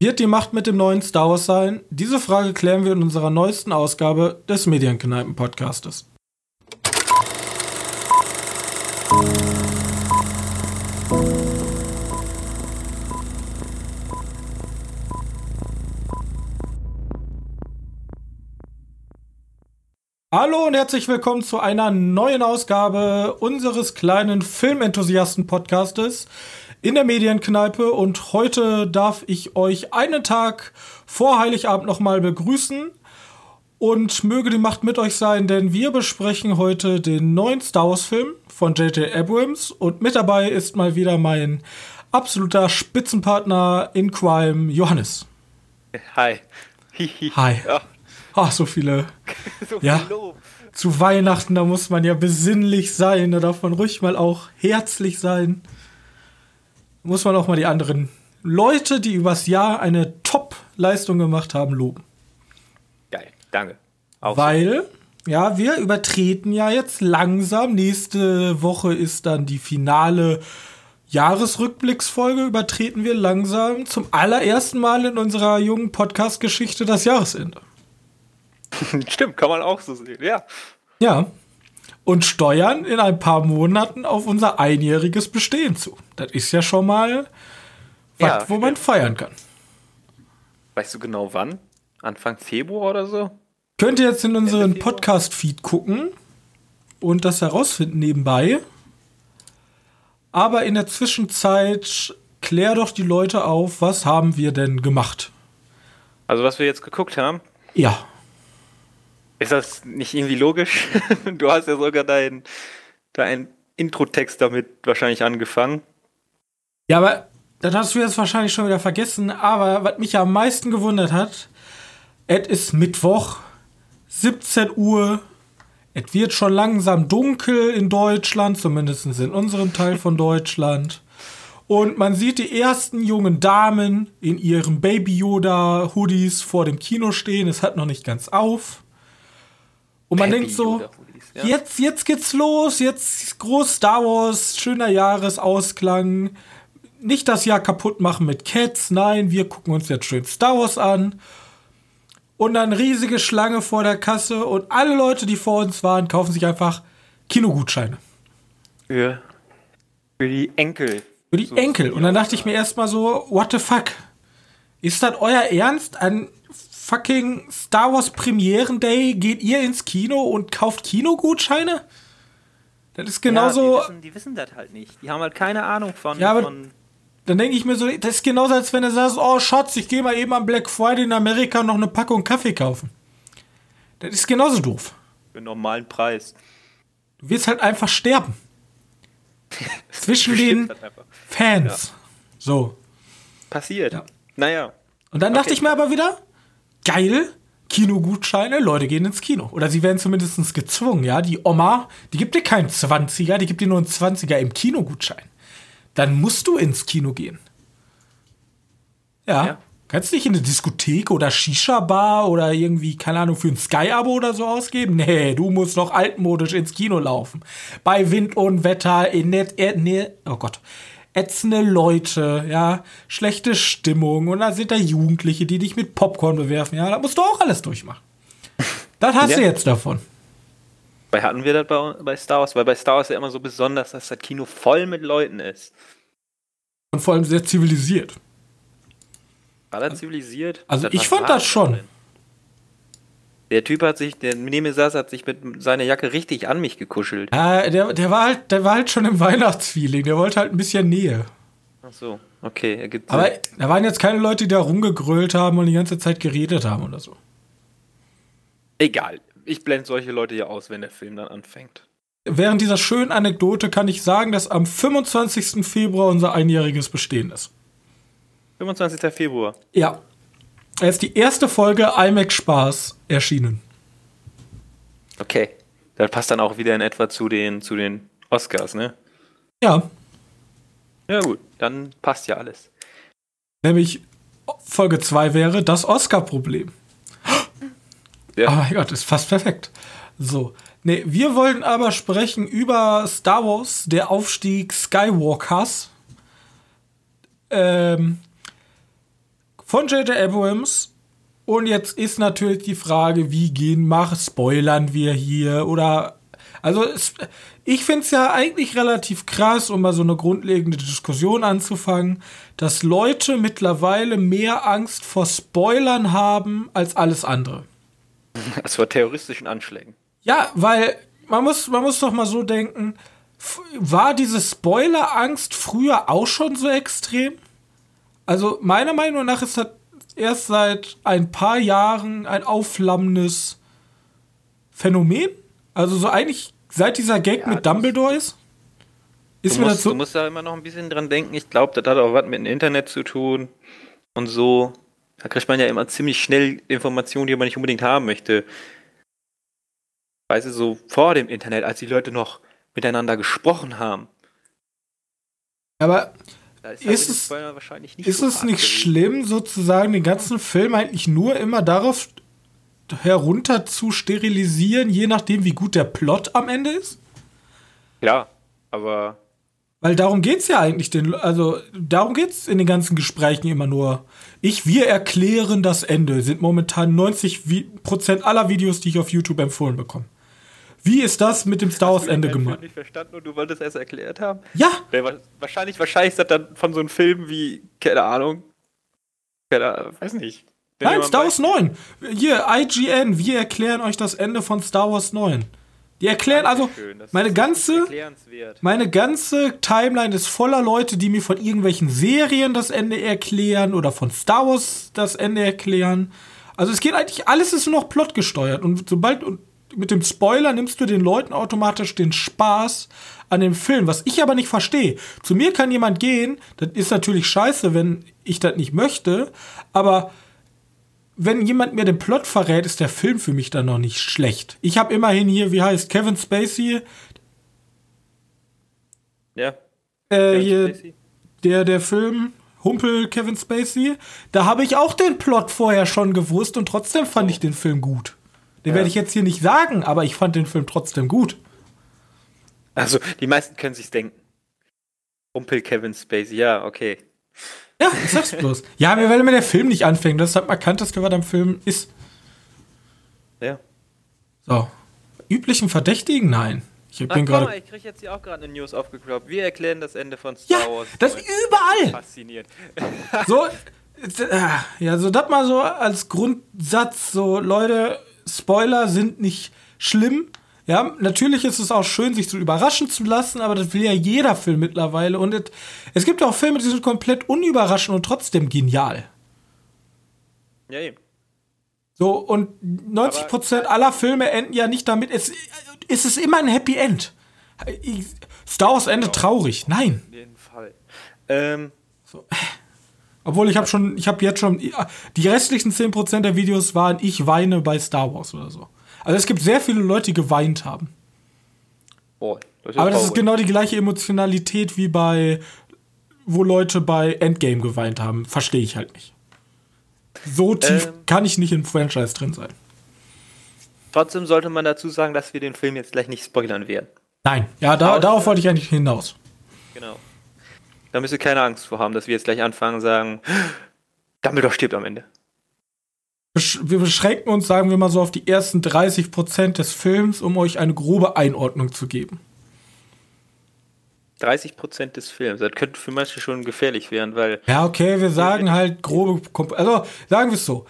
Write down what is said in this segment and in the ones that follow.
Wird die Macht mit dem neuen Star Wars sein? Diese Frage klären wir in unserer neuesten Ausgabe des Medienkneipen-Podcastes. Hallo und herzlich willkommen zu einer neuen Ausgabe unseres kleinen Filmenthusiasten-Podcastes in der Medienkneipe. Und heute darf ich euch einen Tag vor Heiligabend nochmal begrüßen. Und möge die Macht mit euch sein, denn wir besprechen heute den neuen Star Wars-Film von J.J. Abrams. Und mit dabei ist mal wieder mein absoluter Spitzenpartner in Crime, Johannes. Hi. Hi. Ja. Ach, so viele. so ja. Lob. Zu Weihnachten, da muss man ja besinnlich sein, da darf man ruhig mal auch herzlich sein. Muss man auch mal die anderen Leute, die übers Jahr eine Top-Leistung gemacht haben, loben. Geil, danke. Auch Weil, ja, wir übertreten ja jetzt langsam. Nächste Woche ist dann die finale Jahresrückblicksfolge. Übertreten wir langsam zum allerersten Mal in unserer jungen Podcast-Geschichte das Jahresende. Stimmt, kann man auch so sehen, ja. Ja. Und steuern in ein paar Monaten auf unser einjähriges Bestehen zu. Das ist ja schon mal was, ja, wo man feiern kann. Weißt du genau wann? Anfang Februar oder so? Könnt ihr jetzt in unseren Podcast-Feed gucken und das herausfinden nebenbei. Aber in der Zwischenzeit klär doch die Leute auf, was haben wir denn gemacht? Also was wir jetzt geguckt haben? Ja. Ist das nicht irgendwie logisch? du hast ja sogar deinen dein Intro-Text damit wahrscheinlich angefangen. Ja, aber das hast du jetzt wahrscheinlich schon wieder vergessen. Aber was mich ja am meisten gewundert hat, es ist Mittwoch, 17 Uhr. Es wird schon langsam dunkel in Deutschland, zumindest in unserem Teil von Deutschland. Und man sieht die ersten jungen Damen in ihren Baby Yoda Hoodies vor dem Kino stehen. Es hat noch nicht ganz auf. Und man Baby denkt so, ja. jetzt, jetzt geht's los, jetzt groß Star Wars, schöner Jahresausklang. Nicht das Jahr kaputt machen mit Cats, nein, wir gucken uns jetzt schön Star Wars an. Und dann riesige Schlange vor der Kasse und alle Leute, die vor uns waren, kaufen sich einfach Kinogutscheine. Für, für die Enkel. Für die so Enkel. Und dann dachte ich mir erstmal so, what the fuck? Ist das euer Ernst? An fucking Star Wars Premieren Day geht ihr ins Kino und kauft Kinogutscheine? Das ist genauso. Ja, die, wissen, die wissen das halt nicht. Die haben halt keine Ahnung von. Ja, aber von dann denke ich mir so, das ist genauso, als wenn du sagst, oh Schatz, ich gehe mal eben am Black Friday in Amerika noch eine Packung Kaffee kaufen. Das ist genauso doof. Für einen normalen Preis. Du wirst halt einfach sterben. Zwischen den halt Fans. Ja. So. Passiert. Ja. Naja. Und dann okay. dachte ich mir aber wieder, geil, Kinogutscheine, Leute gehen ins Kino. Oder sie werden zumindest gezwungen, ja. Die Oma, die gibt dir keinen 20er, die gibt dir nur einen 20er im Kinogutschein. Dann musst du ins Kino gehen. Ja. ja. Kannst nicht in eine Diskothek oder Shisha-Bar oder irgendwie, keine Ahnung, für ein Sky-Abo oder so ausgeben? Nee, du musst noch altmodisch ins Kino laufen. Bei Wind und Wetter, in net, äh, oh Gott, ätzende Leute, ja, schlechte Stimmung und da sind da Jugendliche, die dich mit Popcorn bewerfen, ja, da musst du auch alles durchmachen. Das hast ja. du jetzt davon. Bei hatten wir das bei, bei Star Wars, weil bei Star Wars ja immer so besonders, dass das Kino voll mit Leuten ist. Und vor allem sehr zivilisiert. War das zivilisiert? Also das ich fand das schon. Der Typ hat sich, der neben mir saß, hat sich mit seiner Jacke richtig an mich gekuschelt. Äh, der, der, war halt, der war halt schon im Weihnachtsfeeling. Der wollte halt ein bisschen Nähe. Ach so, okay. Ergibt Aber da waren jetzt keine Leute, die da rumgegrölt haben und die ganze Zeit geredet haben oder so. Egal. Ich blende solche Leute ja aus, wenn der Film dann anfängt. Während dieser schönen Anekdote kann ich sagen, dass am 25. Februar unser einjähriges Bestehen ist. 25. Februar? Ja. Er ist die erste Folge IMAX Spaß erschienen. Okay. Das passt dann auch wieder in etwa zu den, zu den Oscars, ne? Ja. Ja, gut. Dann passt ja alles. Nämlich Folge 2 wäre das Oscar-Problem. Ja. Oh mein Gott, ist fast perfekt. So. Nee, wir wollen aber sprechen über Star Wars, der Aufstieg Skywalkers. Ähm, von J.J. Abrams. Und jetzt ist natürlich die Frage, wie gehen, mach, spoilern wir hier oder also ich finde es ja eigentlich relativ krass, um mal so eine grundlegende Diskussion anzufangen, dass Leute mittlerweile mehr Angst vor Spoilern haben als alles andere. Als vor terroristischen Anschlägen. Ja, weil man muss, man muss doch mal so denken, war diese Spoiler-Angst früher auch schon so extrem? Also meiner Meinung nach ist das erst seit ein paar Jahren ein aufflammendes Phänomen. Also so eigentlich seit dieser Gag ja, mit Dumbledore ist. Ist du, mir musst, dazu du musst da immer noch ein bisschen dran denken. Ich glaube, das hat auch was mit dem Internet zu tun und so. Da kriegt man ja immer ziemlich schnell Informationen, die man nicht unbedingt haben möchte. Weißt du, so vor dem Internet, als die Leute noch miteinander gesprochen haben. Aber ist, ist es, nicht, ist es nicht schlimm, sozusagen den ganzen Film eigentlich nur immer darauf herunter zu sterilisieren, je nachdem, wie gut der Plot am Ende ist? Ja, aber. Weil darum geht es ja eigentlich, den, also darum geht es in den ganzen Gesprächen immer nur. Ich, wir erklären das Ende, sind momentan 90% aller Videos, die ich auf YouTube empfohlen bekomme. Wie ist das mit dem Star Wars Ende gemeint? Ich nicht verstanden und du wolltest es erklärt haben? Ja. Wahrscheinlich, wahrscheinlich ist das dann von so einem Film wie, keine Ahnung, keine Ahnung, weiß nicht. Nein, Star Wars 9. Hier, IGN, wir erklären euch das Ende von Star Wars 9. Die erklären also, meine ganze, meine ganze Timeline ist voller Leute, die mir von irgendwelchen Serien das Ende erklären oder von Star Wars das Ende erklären. Also es geht eigentlich, alles ist nur noch plotgesteuert. Und sobald, und mit dem Spoiler nimmst du den Leuten automatisch den Spaß an dem Film, was ich aber nicht verstehe. Zu mir kann jemand gehen, das ist natürlich scheiße, wenn ich das nicht möchte, aber wenn jemand mir den Plot verrät, ist der Film für mich dann noch nicht schlecht. Ich habe immerhin hier, wie heißt Kevin Spacey? Ja. Äh, hier, Spacey. der, der Film, Humpel Kevin Spacey. Da habe ich auch den Plot vorher schon gewusst und trotzdem fand oh. ich den Film gut. Den ja. werde ich jetzt hier nicht sagen, aber ich fand den Film trotzdem gut. Also, die meisten können sich's denken. Humpel Kevin Spacey, ja, okay. Ja, ich sag's bloß. Ja, mir weil mir der Film nicht anfängt. Das ist halt markant, dass was am Film ist. Ja. So. Üblichen Verdächtigen? Nein. Ich bin gerade. Ich krieg jetzt hier auch gerade eine News aufgekloppt. Wir erklären das Ende von Star ja, Wars. Das überall. Fasziniert. So, äh, ja, so das mal so als Grundsatz. So, Leute, Spoiler sind nicht schlimm. Ja, natürlich ist es auch schön, sich so überraschen zu lassen, aber das will ja jeder Film mittlerweile. Und es, es gibt auch Filme, die sind komplett unüberraschend und trotzdem genial. Ja, eben. So, und 90% aber, aller Filme enden ja nicht damit. Es, es ist immer ein Happy End. Star Wars Ende genau. traurig. Nein. Auf jeden Fall. Ähm. So. Obwohl ich habe schon, ich habe jetzt schon, die restlichen 10% der Videos waren, ich weine bei Star Wars oder so. Also es gibt sehr viele Leute, die geweint haben. Boah, das Aber das ist genau die gleiche Emotionalität wie bei, wo Leute bei Endgame geweint haben. Verstehe ich halt nicht. So tief ähm, kann ich nicht im Franchise drin sein. Trotzdem sollte man dazu sagen, dass wir den Film jetzt gleich nicht spoilern werden. Nein, ja, da, darauf wollte ich eigentlich hinaus. Genau. Da müsst ihr keine Angst vor haben, dass wir jetzt gleich anfangen und sagen, Dumbledore stirbt am Ende wir beschränken uns, sagen wir mal so, auf die ersten 30 Prozent des Films, um euch eine grobe Einordnung zu geben. 30 Prozent des Films, das könnte für manche schon gefährlich werden, weil. Ja, okay, wir sagen halt grobe. Also, sagen wir es so.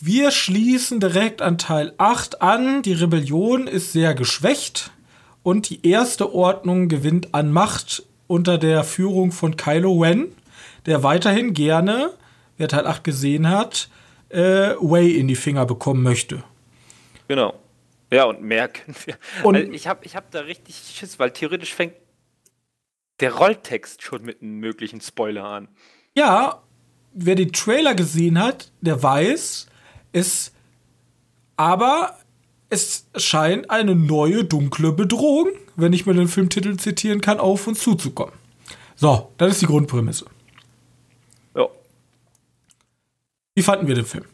Wir schließen direkt an Teil 8 an. Die Rebellion ist sehr geschwächt und die erste Ordnung gewinnt an Macht unter der Führung von Kylo Ren, der weiterhin gerne, wer Teil 8 gesehen hat, äh, Way in die Finger bekommen möchte. Genau. Ja, und mehr können wir. Und also ich habe ich hab da richtig Schiss, weil theoretisch fängt der Rolltext schon mit einem möglichen Spoiler an. Ja, wer den Trailer gesehen hat, der weiß, es. Aber es scheint eine neue dunkle Bedrohung, wenn ich mir den Filmtitel zitieren kann, auf uns zuzukommen. So, das ist die Grundprämisse. Wie fanden wir den Film?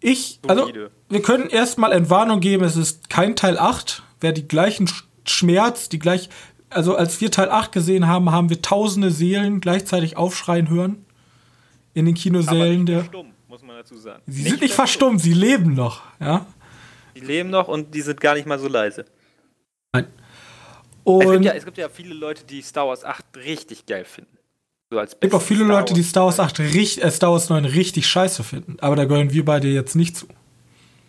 Ich, also, wir können erstmal Entwarnung geben, es ist kein Teil 8. Wer die gleichen Schmerz, die gleich, also als wir Teil 8 gesehen haben, haben wir tausende Seelen gleichzeitig aufschreien hören. in den Kinosälen. der, stumm, muss man dazu sagen. Sie nicht sind nicht verstummt, sie leben noch, ja. Die leben noch und die sind gar nicht mal so leise. Nein. Es gibt, ja, es gibt ja viele Leute, die Star Wars 8 richtig geil finden. So als es gibt auch viele Star Leute, die Star Wars 8 äh, Star Wars 9 richtig scheiße finden. Aber da gehören wir beide jetzt nicht zu.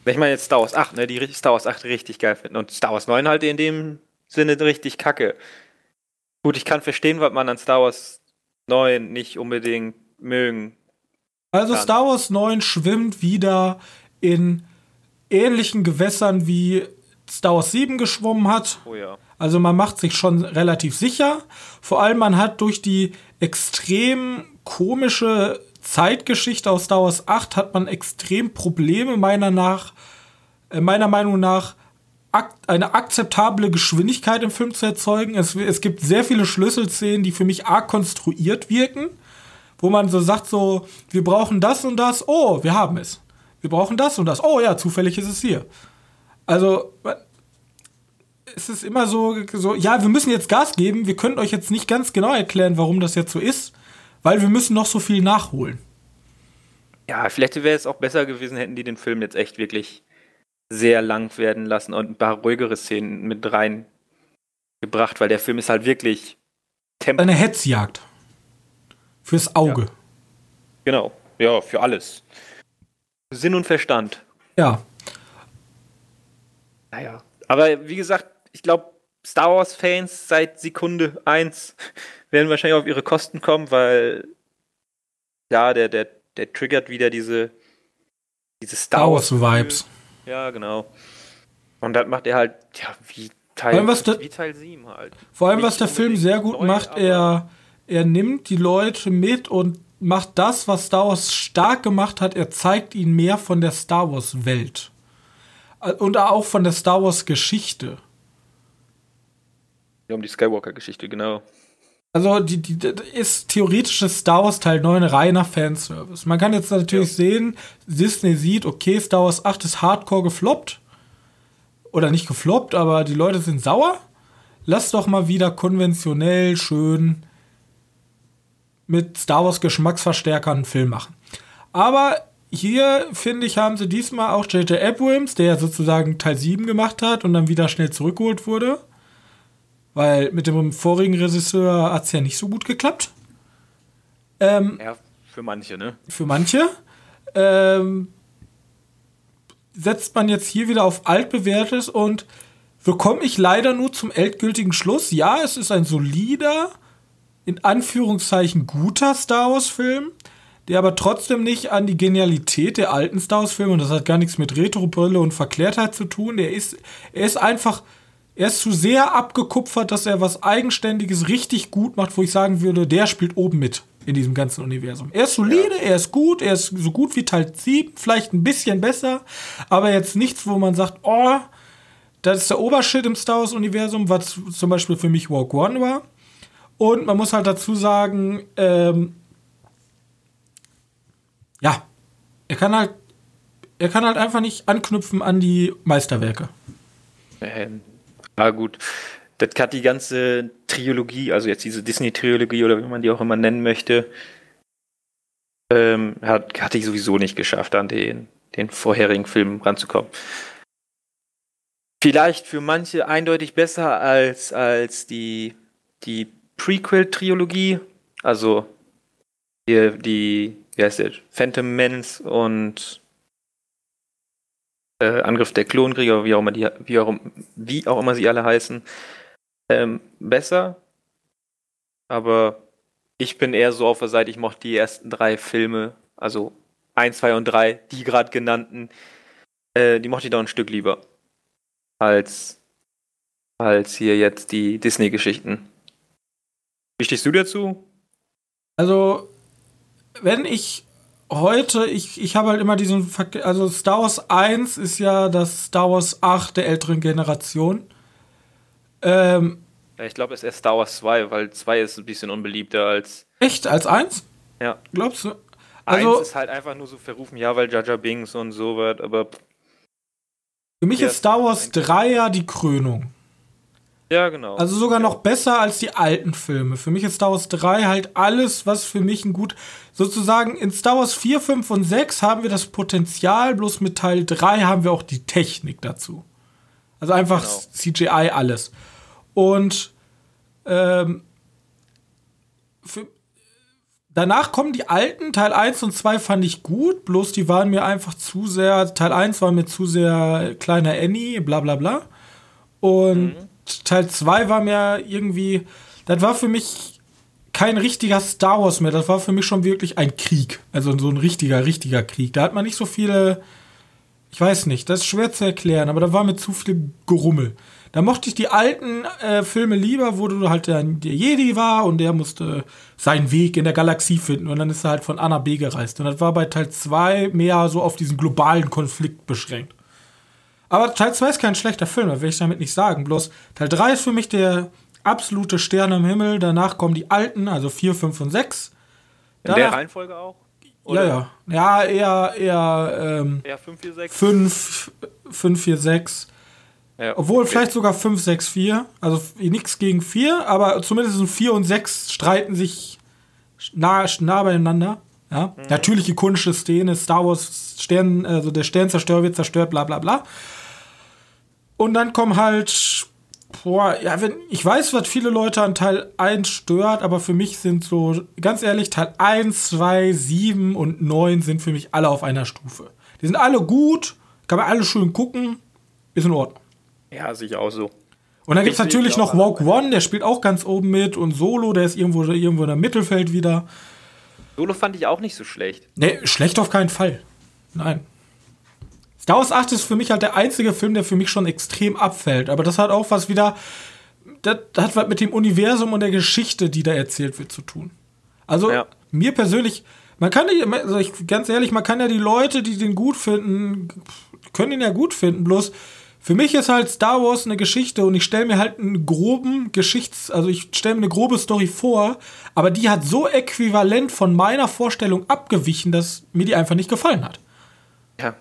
Ich meine jetzt Star Wars 8, ne, die Star Wars 8 richtig geil finden. Und Star Wars 9 halt in dem Sinne richtig kacke. Gut, ich kann verstehen, was man an Star Wars 9 nicht unbedingt mögen. Also kann. Star Wars 9 schwimmt wieder in ähnlichen Gewässern wie Star Wars 7 geschwommen hat. Oh ja. Also man macht sich schon relativ sicher. Vor allem man hat durch die extrem komische Zeitgeschichte aus Star Wars 8 hat man extrem Probleme meiner nach äh, meiner Meinung nach eine akzeptable Geschwindigkeit im Film zu erzeugen. Es, es gibt sehr viele Schlüsselszenen, die für mich arg konstruiert wirken, wo man so sagt so, wir brauchen das und das, oh, wir haben es. Wir brauchen das und das, oh ja, zufällig ist es hier. Also, es ist immer so, so, ja, wir müssen jetzt Gas geben, wir können euch jetzt nicht ganz genau erklären, warum das jetzt so ist, weil wir müssen noch so viel nachholen. Ja, vielleicht wäre es auch besser gewesen, hätten die den Film jetzt echt wirklich sehr lang werden lassen und ein paar ruhigere Szenen mit reingebracht, weil der Film ist halt wirklich Tempo. Eine Hetzjagd. Fürs Auge. Ja. Genau, ja, für alles. Sinn und Verstand. Ja. Naja. Aber wie gesagt, ich glaube, Star Wars-Fans seit Sekunde 1 werden wahrscheinlich auf ihre Kosten kommen, weil ja, der, der, der triggert wieder diese, diese Star Wars-Vibes. Ja, genau. Und das macht er halt, ja, wie Teil, allem, der, wie Teil 7 halt. Vor allem, Nicht was der Film sehr gut neu, macht, er, er nimmt die Leute mit und macht das, was Star Wars stark gemacht hat. Er zeigt ihnen mehr von der Star Wars-Welt. Und auch von der Star Wars-Geschichte. Ja, um die Skywalker-Geschichte, genau. Also, die, die, die ist theoretisches Star Wars Teil 9 reiner Fanservice. Man kann jetzt natürlich ja. sehen, Disney sieht, okay, Star Wars 8 ist hardcore gefloppt. Oder nicht gefloppt, aber die Leute sind sauer. Lass doch mal wieder konventionell schön mit Star Wars Geschmacksverstärkern einen Film machen. Aber hier, finde ich, haben sie diesmal auch J.J. Abrams, der ja sozusagen Teil 7 gemacht hat und dann wieder schnell zurückgeholt wurde weil mit dem vorigen Regisseur hat es ja nicht so gut geklappt. Ähm, ja, für manche, ne? Für manche. Ähm, setzt man jetzt hier wieder auf altbewährtes und so komme ich leider nur zum endgültigen Schluss. Ja, es ist ein solider, in Anführungszeichen guter Star Wars-Film, der aber trotzdem nicht an die Genialität der alten Star Wars-Filme, und das hat gar nichts mit Retro-Brille und Verklärtheit zu tun, der ist, er ist einfach er ist zu sehr abgekupfert, dass er was Eigenständiges richtig gut macht, wo ich sagen würde, der spielt oben mit in diesem ganzen Universum. Er ist solide, ja. er ist gut, er ist so gut wie Teil 7, vielleicht ein bisschen besser, aber jetzt nichts, wo man sagt, oh, das ist der Obershit im Star Wars-Universum, was zum Beispiel für mich Walk One war. Und man muss halt dazu sagen, ähm, ja, er kann halt, er kann halt einfach nicht anknüpfen an die Meisterwerke. Ähm, ja, gut. Das hat die ganze Trilogie, also jetzt diese Disney-Trilogie oder wie man die auch immer nennen möchte, ähm, hat, hatte ich sowieso nicht geschafft, an den, den vorherigen Film ranzukommen. Vielleicht für manche eindeutig besser als, als die, die Prequel-Trilogie, also die, die, wie heißt der, Phantom Menace und äh, Angriff der Klonkrieger, wie auch immer, die, wie auch, wie auch immer sie alle heißen, ähm, besser. Aber ich bin eher so auf der Seite, ich mochte die ersten drei Filme, also 1, 2 und 3, die gerade genannten, äh, die mochte ich doch ein Stück lieber. Als, als hier jetzt die Disney-Geschichten. Wie stehst du dazu? Also, wenn ich heute, ich, ich habe halt immer diesen, Ver also Star Wars 1 ist ja das Star Wars 8 der älteren Generation. Ähm, ja, ich glaube, es ist erst Star Wars 2, weil 2 ist ein bisschen unbeliebter als. Echt? Als 1? Ja. Glaubst du? Also, 1 ist halt einfach nur so verrufen, ja, weil Jaja Bings und so wird, aber. Für mich ist Star Wars 3 ja die Krönung. Ja, genau. Also sogar noch besser als die alten Filme. Für mich ist Star Wars 3 halt alles, was für mich ein gut. Sozusagen in Star Wars 4, 5 und 6 haben wir das Potenzial, bloß mit Teil 3 haben wir auch die Technik dazu. Also einfach genau. CGI alles. Und ähm, für, danach kommen die alten. Teil 1 und 2 fand ich gut, bloß die waren mir einfach zu sehr. Teil 1 war mir zu sehr kleiner Annie, bla bla bla. Und. Mhm Teil 2 war mir irgendwie, das war für mich kein richtiger Star Wars mehr. Das war für mich schon wirklich ein Krieg. Also so ein richtiger, richtiger Krieg. Da hat man nicht so viele, ich weiß nicht, das ist schwer zu erklären, aber da war mir zu viel Gerummel. Da mochte ich die alten äh, Filme lieber, wo du halt der, der Jedi war und der musste seinen Weg in der Galaxie finden und dann ist er halt von A nach B gereist. Und das war bei Teil 2 mehr so auf diesen globalen Konflikt beschränkt. Aber Teil 2 ist kein schlechter Film, das will ich damit nicht sagen. Bloß Teil 3 ist für mich der absolute Stern im Himmel. Danach kommen die alten, also 4, 5 und 6. In der Reihenfolge auch? Oder? Ja, ja. Ja, eher, eher, ähm, eher 5, 4, 6. 5, 5 4, 6. Ja, Obwohl okay. vielleicht sogar 5, 6, 4. Also nichts gegen 4, aber zumindest 4 und 6 streiten sich nah, nah beieinander. Ja? Mhm. Natürlich ikonische Szene, Star Wars Stern, also der Sternzerstörer wird zerstört, bla bla bla. Und dann kommen halt, boah, ja, wenn, ich weiß, was viele Leute an Teil 1 stört, aber für mich sind so, ganz ehrlich, Teil 1, 2, 7 und 9 sind für mich alle auf einer Stufe. Die sind alle gut, kann man alle schön gucken, ist in Ordnung. Ja, sicher auch so. Und dann gibt es natürlich noch Walk One, der spielt auch ganz oben mit und Solo, der ist irgendwo, irgendwo in der Mittelfeld wieder. Solo fand ich auch nicht so schlecht. Nee, schlecht auf keinen Fall. Nein. Star Wars 8 ist für mich halt der einzige Film, der für mich schon extrem abfällt. Aber das hat auch was wieder. Das, hat was mit dem Universum und der Geschichte, die da erzählt wird, zu tun. Also, ja. mir persönlich, man kann die, also ich, ganz ehrlich, man kann ja die Leute, die den gut finden, können ihn ja gut finden. Bloß, für mich ist halt Star Wars eine Geschichte und ich stelle mir halt einen groben Geschichts-, also ich stelle mir eine grobe Story vor, aber die hat so äquivalent von meiner Vorstellung abgewichen, dass mir die einfach nicht gefallen hat. Ja.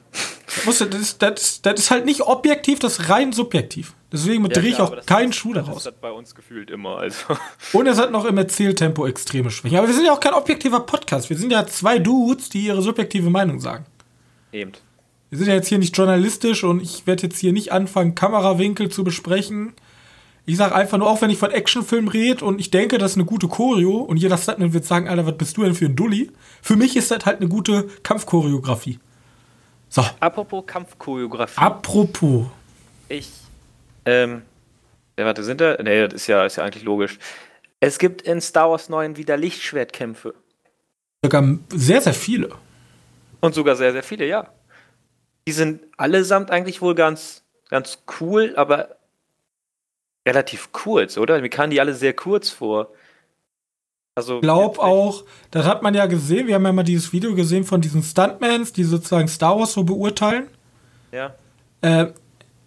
Das, das, das, das ist halt nicht objektiv, das ist rein subjektiv. Deswegen ja, drehe ich auch keinen Schuh daraus. Das hat bei uns gefühlt immer. Also. Und es hat noch im Erzähltempo extreme Schwächen. Aber wir sind ja auch kein objektiver Podcast. Wir sind ja zwei Dudes, die ihre subjektive Meinung sagen. Eben. Wir sind ja jetzt hier nicht journalistisch und ich werde jetzt hier nicht anfangen, Kamerawinkel zu besprechen. Ich sage einfach nur, auch wenn ich von Actionfilm rede und ich denke, das ist eine gute Choreo und jeder Stuntman wird sagen, Alter, was bist du denn für ein Dulli? Für mich ist das halt eine gute Kampfchoreografie. So. Apropos Kampfchoreografie. Apropos. Ich, ähm, ja, warte, sind da? Nee, das ist ja, ist ja eigentlich logisch. Es gibt in Star Wars 9 wieder Lichtschwertkämpfe. Sogar sehr, sehr viele. Und sogar sehr, sehr viele, ja. Die sind allesamt eigentlich wohl ganz, ganz cool, aber relativ kurz, oder? Mir kamen die alle sehr kurz vor. Also, ich glaube auch, das hat man ja gesehen, wir haben ja mal dieses Video gesehen von diesen Stuntmans, die sozusagen Star Wars so beurteilen. Ja. Äh,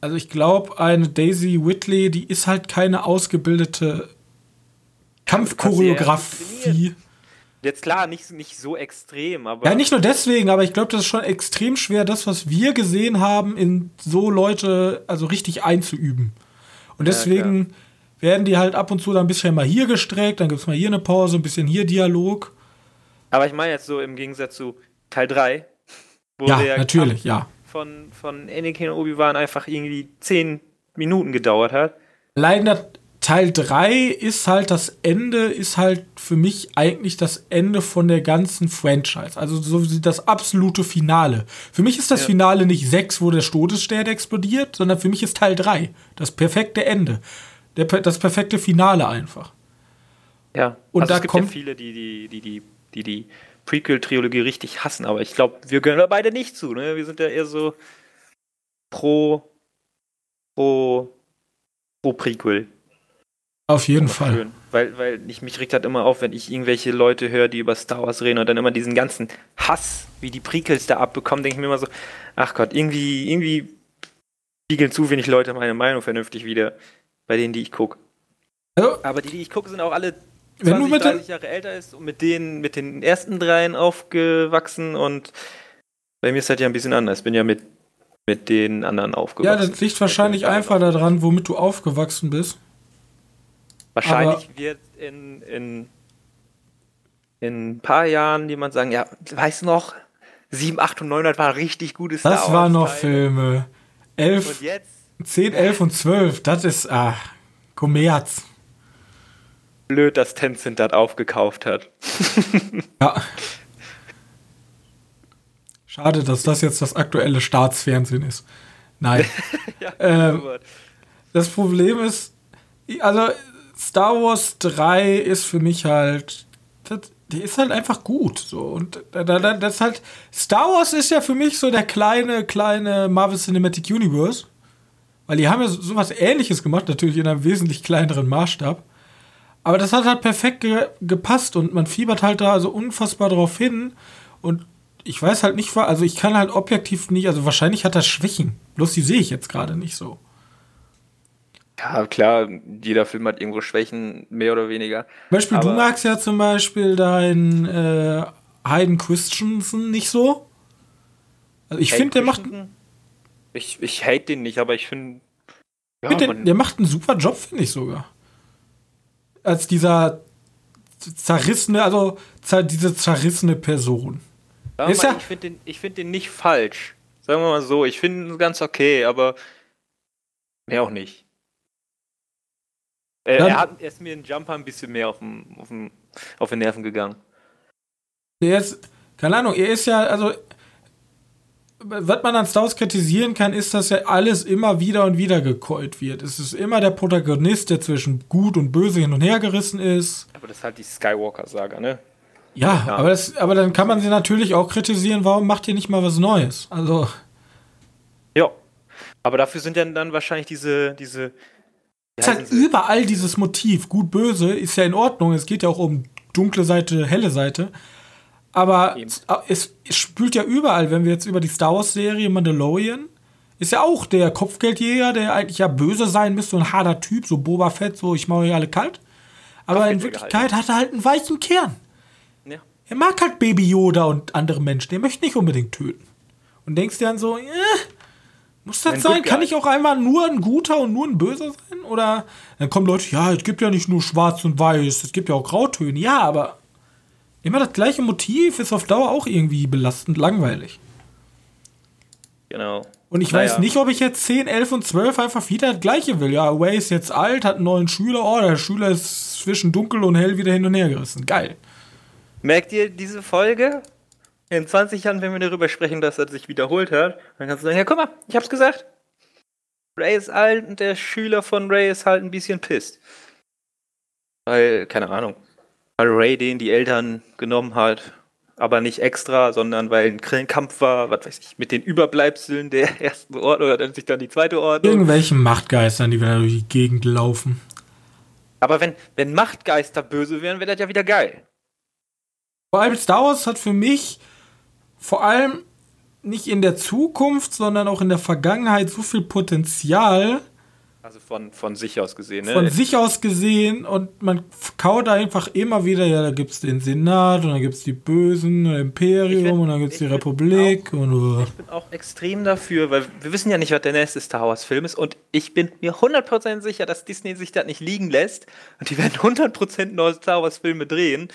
also ich glaube, eine Daisy Whitley, die ist halt keine ausgebildete Kampfchoreografie. Jetzt klar, nicht, nicht so extrem, aber. Ja, nicht nur deswegen, aber ich glaube, das ist schon extrem schwer, das, was wir gesehen haben, in so Leute, also richtig einzuüben. Und deswegen. Ja, werden die halt ab und zu dann ein bisschen mal hier gestreckt, dann gibt es mal hier eine Pause, ein bisschen hier Dialog. Aber ich meine jetzt so im Gegensatz zu Teil 3, wo ja, der natürlich, ja. von, von Anakin und Obi-Wan einfach irgendwie 10 Minuten gedauert hat. Leider Teil 3 ist halt das Ende, ist halt für mich eigentlich das Ende von der ganzen Franchise. Also so das absolute Finale. Für mich ist das ja. Finale nicht 6, wo der Todesstern explodiert, sondern für mich ist Teil 3 das perfekte Ende der, das perfekte Finale einfach. Ja, und also da es gibt kommt ja viele, die die, die, die, die, die Prequel-Trilogie richtig hassen, aber ich glaube, wir gehören da beide nicht zu. Ne? Wir sind ja eher so pro, pro, pro Prequel. Auf jeden Fall. Schön. Weil, weil ich, mich regt halt immer auf, wenn ich irgendwelche Leute höre, die über Star Wars reden und dann immer diesen ganzen Hass, wie die Prequels da abbekommen, denke ich mir immer so, ach Gott, irgendwie, irgendwie spiegeln zu wenig Leute meine Meinung vernünftig wieder bei denen, die ich gucke. Also, Aber die, die ich gucke, sind auch alle 20, wenn 30 Jahre älter ist und mit denen, mit den ersten dreien aufgewachsen und bei mir ist das ja ein bisschen anders. Ich bin ja mit, mit den anderen aufgewachsen. Ja, das liegt wahrscheinlich einfach daran, womit du aufgewachsen bist. Wahrscheinlich Aber wird in, in, in ein paar Jahren jemand sagen, ja, weißt du noch, 7, 8 und 900 waren richtig gute Star Das waren noch Filme. 11, und jetzt? 10, 11 und 12, das ist, ah, Kommerz. Blöd, dass Tencent das aufgekauft hat. ja. Schade, dass das jetzt das aktuelle Staatsfernsehen ist. Nein. ja, ähm, das Problem ist, also Star Wars 3 ist für mich halt, das, die ist halt einfach gut. So. Und das halt, Star Wars ist ja für mich so der kleine, kleine Marvel Cinematic Universe. Weil die haben ja sowas ähnliches gemacht, natürlich in einem wesentlich kleineren Maßstab. Aber das hat halt perfekt ge gepasst und man fiebert halt da so unfassbar drauf hin. Und ich weiß halt nicht, also ich kann halt objektiv nicht, also wahrscheinlich hat das Schwächen. Bloß die sehe ich jetzt gerade nicht so. Ja, klar, jeder Film hat irgendwo Schwächen, mehr oder weniger. Zum Beispiel, du magst ja zum Beispiel deinen äh, Hayden Christensen nicht so. Also ich finde, der macht. Ich, ich hate den nicht, aber ich finde. Ja, der macht einen super Job, finde ich sogar. Als dieser zerrissene, also diese zerrissene Person. Ja, ist ja, ich finde den, find den nicht falsch. Sagen wir mal so, ich finde ihn ganz okay, aber mehr auch nicht. Äh, er, hat, er ist mir in Jumper ein bisschen mehr auf, dem, auf, dem, auf den Nerven gegangen. Er ist, keine Ahnung, er ist ja, also, was man an Star Wars kritisieren kann, ist, dass ja alles immer wieder und wieder gekeult wird. Es ist immer der Protagonist, der zwischen gut und böse hin und her gerissen ist. Aber das ist halt die Skywalker-Saga, ne? Ja, ja, Aber, das, aber dann kann man sie natürlich auch kritisieren, warum macht ihr nicht mal was Neues? Also. Ja. Aber dafür sind ja dann wahrscheinlich diese, diese es ist halt überall dieses Motiv. Gut, böse ist ja in Ordnung. Es geht ja auch um dunkle Seite, helle Seite. Aber es, es, spült ja überall, wenn wir jetzt über die Star Wars-Serie Mandalorian, ist ja auch der Kopfgeldjäger, der eigentlich ja böse sein müsste, so ein harter Typ, so Boba Fett, so ich mache euch alle kalt. Aber in Wirklichkeit hat er halt einen weichen Kern. Ja. Er mag halt Baby Yoda und andere Menschen. Der möchte nicht unbedingt töten. Und denkst dir dann so, eh, muss das sein? Kann ich auch einmal nur ein guter und nur ein böser sein? Oder dann kommen Leute, ja, es gibt ja nicht nur schwarz und weiß, es gibt ja auch Grautöne. Ja, aber immer das gleiche Motiv ist auf Dauer auch irgendwie belastend langweilig. Genau. Und ich naja. weiß nicht, ob ich jetzt 10, 11 und 12 einfach wieder das gleiche will. Ja, Way ist jetzt alt, hat einen neuen Schüler. Oh, der Schüler ist zwischen dunkel und hell wieder hin und her gerissen. Geil. Merkt ihr diese Folge? in 20 Jahren, wenn wir darüber sprechen, dass er sich wiederholt hat, dann kannst du sagen, ja, guck mal, ich hab's gesagt. Ray ist alt und der Schüler von Ray ist halt ein bisschen pisst. Weil, keine Ahnung, weil Ray den die Eltern genommen hat, aber nicht extra, sondern weil ein Kampf war, was weiß ich, mit den Überbleibseln der ersten Ordnung oder dann sich dann die zweite Ordnung. Irgendwelchen Machtgeistern, die wieder durch die Gegend laufen. Aber wenn, wenn Machtgeister böse wären, wäre das ja wieder geil. Vor allem Star Wars hat für mich vor allem nicht in der Zukunft, sondern auch in der Vergangenheit so viel Potenzial. Also von, von sich aus gesehen, ne? Von sich aus gesehen und man kaut einfach immer wieder, ja, da gibt es den Senat und dann gibt es die Bösen, Imperium bin, und dann gibt es die Republik. Auch, und, uh. Ich bin auch extrem dafür, weil wir wissen ja nicht, was der nächste Star Wars-Film ist und ich bin mir 100% sicher, dass Disney sich das nicht liegen lässt und die werden 100% neue Star Wars-Filme drehen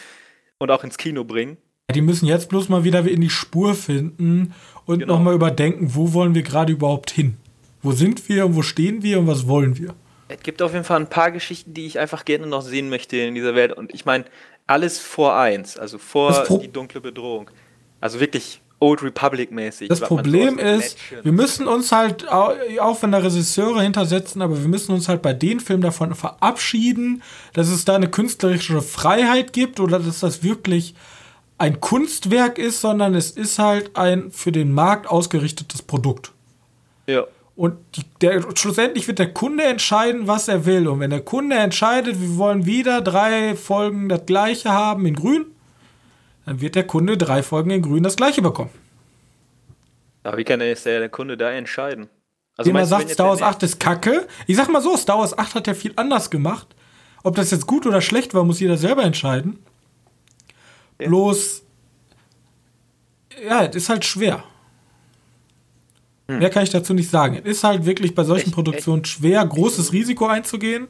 und auch ins Kino bringen. Die müssen jetzt bloß mal wieder in die Spur finden und genau. nochmal überdenken, wo wollen wir gerade überhaupt hin? Wo sind wir und wo stehen wir und was wollen wir? Es gibt auf jeden Fall ein paar Geschichten, die ich einfach gerne noch sehen möchte in dieser Welt. Und ich meine, alles vor eins, also vor die dunkle Bedrohung. Also wirklich Old Republic-mäßig. Das Problem ist, wir müssen uns halt, auch wenn da Regisseure hintersetzen, aber wir müssen uns halt bei den Filmen davon verabschieden, dass es da eine künstlerische Freiheit gibt oder dass das wirklich ein Kunstwerk ist, sondern es ist halt ein für den Markt ausgerichtetes Produkt. Ja. Und die, der, schlussendlich wird der Kunde entscheiden, was er will. Und wenn der Kunde entscheidet, wir wollen wieder drei Folgen das gleiche haben in grün, dann wird der Kunde drei Folgen in grün das gleiche bekommen. Aber wie kann der, der Kunde da entscheiden? Also man sagt, Star Wars 8 ist kacke. Ich sag mal so, Star Wars 8 hat ja viel anders gemacht. Ob das jetzt gut oder schlecht war, muss jeder selber entscheiden. Ja. Bloß, ja, es ist halt schwer. Hm. Mehr kann ich dazu nicht sagen. Es ist halt wirklich bei solchen echt, Produktionen echt? schwer, großes Risiko einzugehen.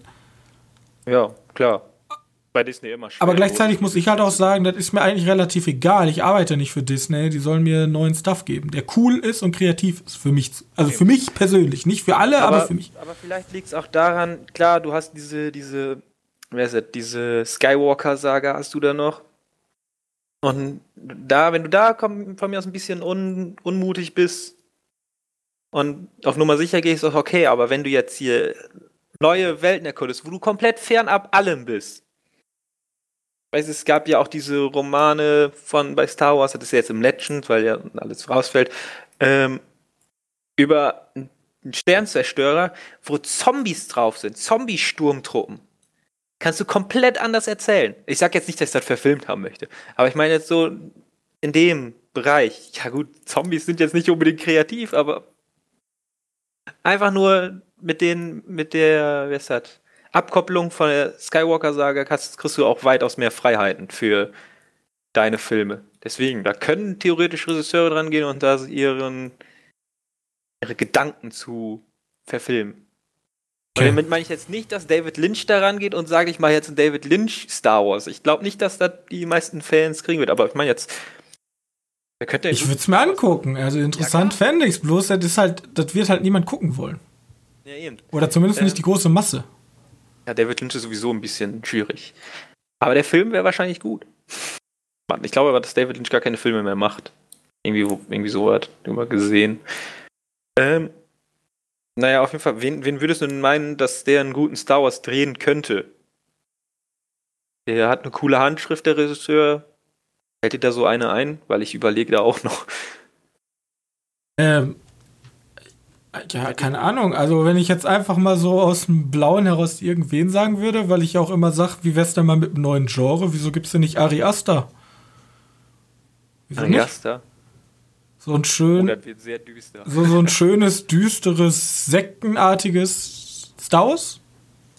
Ja, klar. Bei Disney immer schwer. Aber gleichzeitig muss ich halt auch sagen, das ist mir eigentlich relativ egal. Ich arbeite nicht für Disney. Die sollen mir neuen Stuff geben, der cool ist und kreativ ist für mich. Also für mich persönlich. Nicht für alle, aber, aber für mich. Aber vielleicht liegt es auch daran, klar, du hast diese, diese, wer ist das, diese Skywalker-Saga hast du da noch. Und da, wenn du da komm, von mir aus ein bisschen un, unmutig bist und auf Nummer sicher gehst, ist okay, aber wenn du jetzt hier neue Welten erkundest, wo du komplett fernab allem bist, Weißt es gab ja auch diese Romane von bei Star Wars, das ist jetzt im Legend, weil ja alles rausfällt, ähm, über einen Sternzerstörer, wo Zombies drauf sind, Zombie-Sturmtruppen. Kannst du komplett anders erzählen. Ich sag jetzt nicht, dass ich das verfilmt haben möchte, aber ich meine jetzt so in dem Bereich. Ja gut, Zombies sind jetzt nicht unbedingt kreativ, aber einfach nur mit den, mit der, wer ist das? Abkopplung von der Skywalker-Saga kriegst du auch weitaus mehr Freiheiten für deine Filme. Deswegen, da können theoretisch Regisseure dran gehen und da ihren, ihre Gedanken zu verfilmen. Okay. Und damit meine ich jetzt nicht, dass David Lynch daran geht und sage ich mal jetzt ein David Lynch Star Wars. Ich glaube nicht, dass das die meisten Fans kriegen wird, aber ich meine jetzt. Ich würde es mir angucken. Also interessant ja, fände ich es bloß, das, ist halt, das wird halt niemand gucken wollen. Ja, eben. Oder zumindest ähm, nicht die große Masse. Ja, David Lynch ist sowieso ein bisschen schwierig. Aber der Film wäre wahrscheinlich gut. Ich glaube aber, dass David Lynch gar keine Filme mehr macht. Irgendwie, irgendwie so hat immer gesehen. Ähm, naja, auf jeden Fall, wen, wen würdest du denn meinen, dass der einen guten Star Wars drehen könnte? Der hat eine coole Handschrift, der Regisseur. Hält dir da so eine ein? Weil ich überlege da auch noch. Ähm, ja, keine Ahnung. Also, wenn ich jetzt einfach mal so aus dem Blauen heraus irgendwen sagen würde, weil ich auch immer sage, wie wär's denn mal mit einem neuen Genre? Wieso gibt's denn nicht Ari Aster? Wieso Ari Aster? So ein schön. Oh, wird sehr düster. So, so ein schönes, düsteres, sektenartiges Star Wars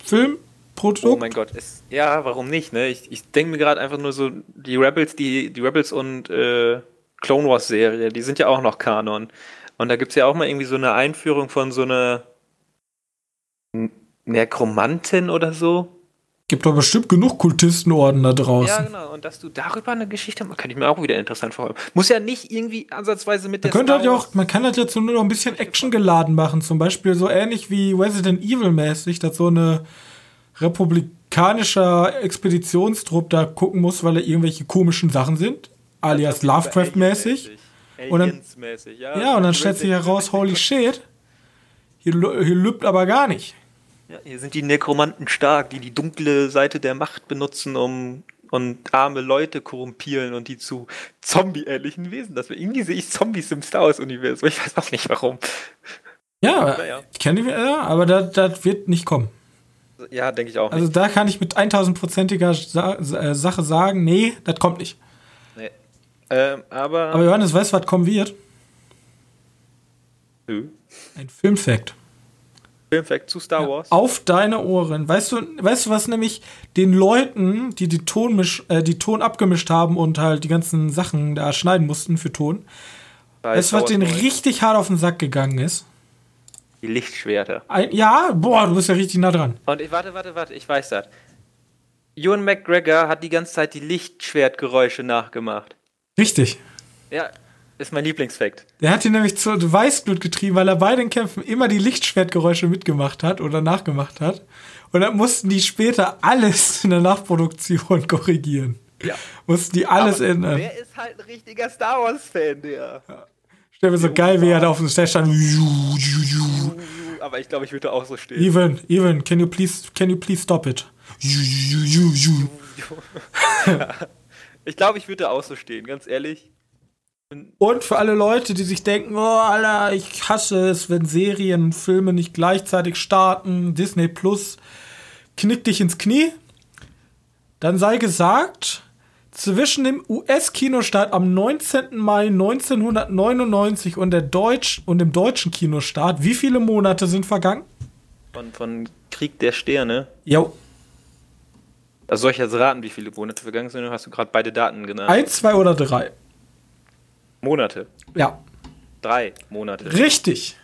Film. Produkt. Oh mein Gott, es, ja, warum nicht, ne? Ich, ich denke mir gerade einfach nur so, die Rebels, die, die Rebels und äh, Clone Wars Serie, die sind ja auch noch Kanon. Und da gibt es ja auch mal irgendwie so eine Einführung von so einer Nekromantin oder so. Gibt doch bestimmt genug Kultistenorden da draußen. Ja, genau. Und dass du darüber eine Geschichte machst, kann ich mir auch wieder interessant vorstellen. Muss ja nicht irgendwie ansatzweise mit der. Man, könnte halt auch, man kann das jetzt nur noch ein bisschen actiongeladen machen. Zum Beispiel so ähnlich wie Resident Evil mäßig, dass so eine republikanischer Expeditionstrupp da gucken muss, weil da irgendwelche komischen Sachen sind. Alias Lovecraft-mäßig. Und dann, ja. Ja, und dann stellt sich heraus, holy shit, hier, hier lübt aber gar nicht. Ja, hier sind die Nekromanten stark, die die dunkle Seite der Macht benutzen, um und arme Leute korrumpieren und die zu zombie-ähnlichen Wesen. Das, irgendwie sehe ich Zombies im Star Wars-Universum. Ich weiß auch nicht warum. Ja, naja. ich kenne die, ja, aber das, das wird nicht kommen. Ja, denke ich auch. Also nicht. da kann ich mit 1000-prozentiger Sa äh, Sache sagen, nee, das kommt nicht. Ähm, aber. Aber Johannes, weißt du, was kommen wird? Hm? Ein Filmfact. Filmfact zu Star Wars. Ja, auf deine Ohren. Weißt du, weißt du, was nämlich den Leuten, die die Ton, misch, äh, die Ton abgemischt haben und halt die ganzen Sachen da schneiden mussten für Ton, Bei weißt du, was denen richtig hart auf den Sack gegangen ist? Die Lichtschwerter. Ein, ja, boah, du bist ja richtig nah dran. Und ich warte, warte, warte, ich weiß das. Ewan McGregor hat die ganze Zeit die Lichtschwertgeräusche nachgemacht. Richtig. Ja, ist mein Lieblingsfakt. Der hat ihn nämlich zu Weißblut getrieben, weil er bei den Kämpfen immer die Lichtschwertgeräusche mitgemacht hat oder nachgemacht hat. Und dann mussten die später alles in der Nachproduktion korrigieren. Ja. Mussten die alles Aber ändern. Der ist halt ein richtiger Star Wars-Fan, der. Ja. Stell mir so geil, wie er da auf dem Stage stand. Aber ich glaube, ich würde auch so stehen. Even, even, can you please, can you please stop it? Ich glaube, ich würde auch so stehen, ganz ehrlich. Und für alle Leute, die sich denken, oh, Alter, ich hasse es, wenn Serien und Filme nicht gleichzeitig starten, Disney Plus knickt dich ins Knie, dann sei gesagt, zwischen dem US-Kinostart am 19. Mai 1999 und, der Deutsch und dem deutschen Kinostart, wie viele Monate sind vergangen? Von, von Krieg der Sterne? Jo, also soll ich jetzt raten, wie viele Monate vergangen sind? Hast du gerade beide Daten genannt? Eins, zwei oder drei? Monate. Ja. Drei Monate. Richtig.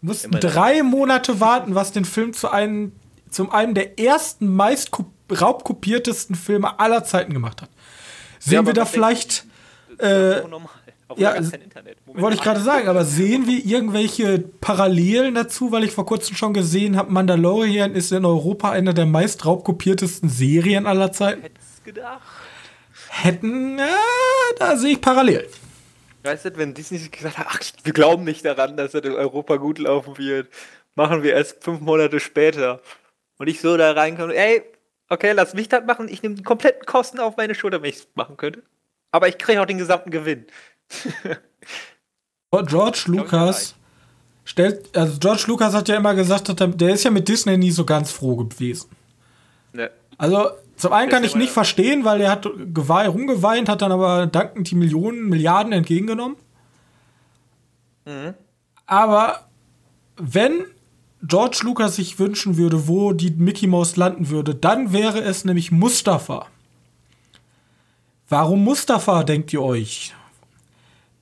Wir mussten drei Monate warten, was den Film zu einem zum einen der ersten meist raubkopiertesten Filme aller Zeiten gemacht hat. Sehen ja, wir da vielleicht. Äh, ja, wollte ich gerade sagen, aber sehen wir irgendwelche Parallelen dazu, weil ich vor kurzem schon gesehen habe, Mandalorian ist in Europa eine der meist raubkopiertesten Serien aller Zeiten. Hättest gedacht. Hätten, ja, da sehe ich Parallelen. Weißt du, wenn Disney gesagt hat, ach, wir glauben nicht daran, dass es in Europa gut laufen wird, machen wir erst fünf Monate später. Und ich so da reinkomme, ey, okay, lass mich das machen, ich nehme die kompletten Kosten auf meine Schulter, wenn ich es machen könnte. Aber ich kriege auch den gesamten Gewinn. George Lucas stellt, also George Lucas hat ja immer gesagt, der ist ja mit Disney nie so ganz froh gewesen. Ne. Also zum einen kann ich nicht verstehen, weil er hat rumgeweint, hat dann aber dankend die Millionen, Milliarden entgegengenommen. Mhm. Aber wenn George Lucas sich wünschen würde, wo die Mickey Mouse landen würde, dann wäre es nämlich Mustafa. Warum Mustafa, denkt ihr euch?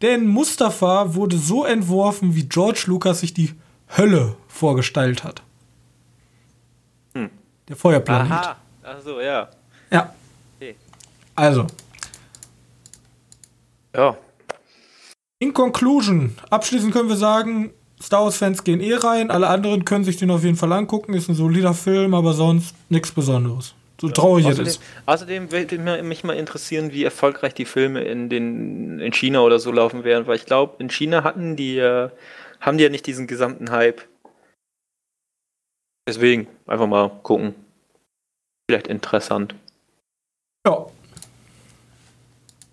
Denn Mustafa wurde so entworfen, wie George Lucas sich die Hölle vorgestellt hat. Hm. Der Feuerplanet. Aha, ach so, ja. Ja. Okay. Also. Ja. In Conclusion, abschließend können wir sagen, Star Wars-Fans gehen eh rein, alle anderen können sich den auf jeden Fall angucken, ist ein solider Film, aber sonst nichts Besonderes. So traurig außerdem, es ist. Außerdem würde mich mal interessieren, wie erfolgreich die Filme in, den, in China oder so laufen werden, weil ich glaube, in China hatten die, äh, haben die ja nicht diesen gesamten Hype. Deswegen einfach mal gucken. Vielleicht interessant. Ja.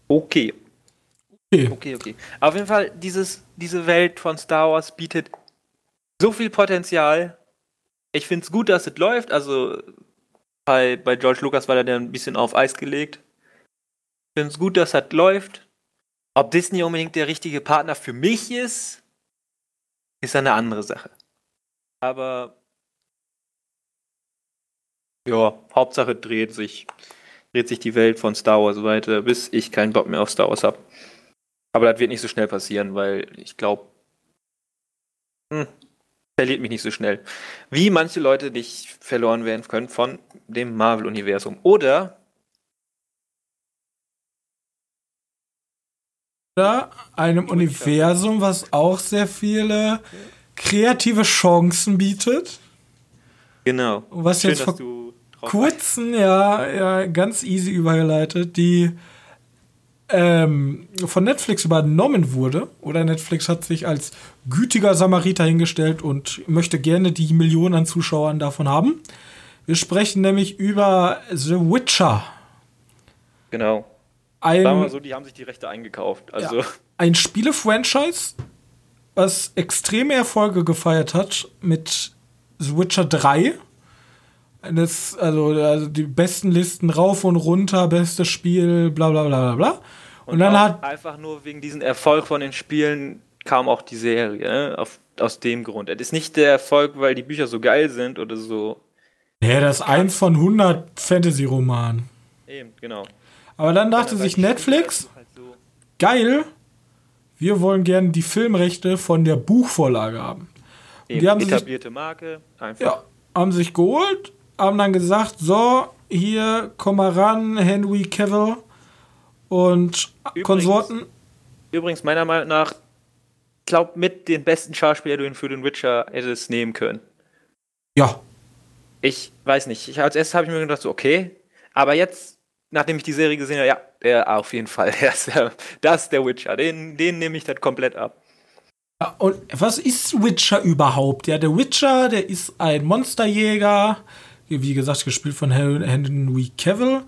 Okay. Okay. Okay. Auf jeden Fall, dieses, diese Welt von Star Wars bietet so viel Potenzial. Ich finde es gut, dass es läuft. Also bei, bei George Lucas war der ein bisschen auf Eis gelegt. Ich finde es gut, dass das läuft. Ob Disney unbedingt der richtige Partner für mich ist, ist eine andere Sache. Aber ja, Hauptsache dreht sich, dreht sich die Welt von Star Wars weiter, bis ich keinen Bock mehr auf Star Wars habe. Aber das wird nicht so schnell passieren, weil ich glaube, hm, verliert mich nicht so schnell. Wie manche Leute nicht verloren werden können von dem Marvel-Universum. Oder oder einem Universum, was auch sehr viele kreative Chancen bietet. Genau. Was Schön, jetzt vor kurzem, ja, ja, ganz easy übergeleitet, die ähm, von Netflix übernommen wurde, oder Netflix hat sich als gütiger Samariter hingestellt und möchte gerne die Millionen an Zuschauern davon haben. Wir sprechen nämlich über The Witcher. Genau. Ein, Sagen wir so, die haben sich die Rechte eingekauft. Also. Ja, ein Spiele-Franchise, was extreme Erfolge gefeiert hat mit The Witcher 3. Das, also, also die besten Listen rauf und runter, bestes Spiel, bla bla bla bla bla. Und, und dann hat. Einfach nur wegen diesem Erfolg von den Spielen kam auch die Serie, ne? Auf, aus dem Grund. Es ist nicht der Erfolg, weil die Bücher so geil sind oder so. Ja, das ist eins von 100 Fantasy-Romanen. Eben, genau. Aber dann dachte sich Netflix, halt so geil, wir wollen gerne die Filmrechte von der Buchvorlage haben. Eben, die haben etablierte sich, Marke, einfach. Ja, haben sich geholt, haben dann gesagt, so, hier, komm mal ran, Henry Cavill und übrigens, Konsorten. Übrigens, meiner Meinung nach, ich glaube, mit den besten Schauspieler, den du für den Witcher hättest nehmen können. Ja. Ich weiß nicht. Ich, als erstes habe ich mir gedacht, so, okay. Aber jetzt, nachdem ich die Serie gesehen habe, ja, der auf jeden Fall, der ist der, das ist der Witcher. Den, den nehme ich dann komplett ab. Und was ist Witcher überhaupt? Ja, der Witcher, der ist ein Monsterjäger, wie gesagt, gespielt von Henry Cavill.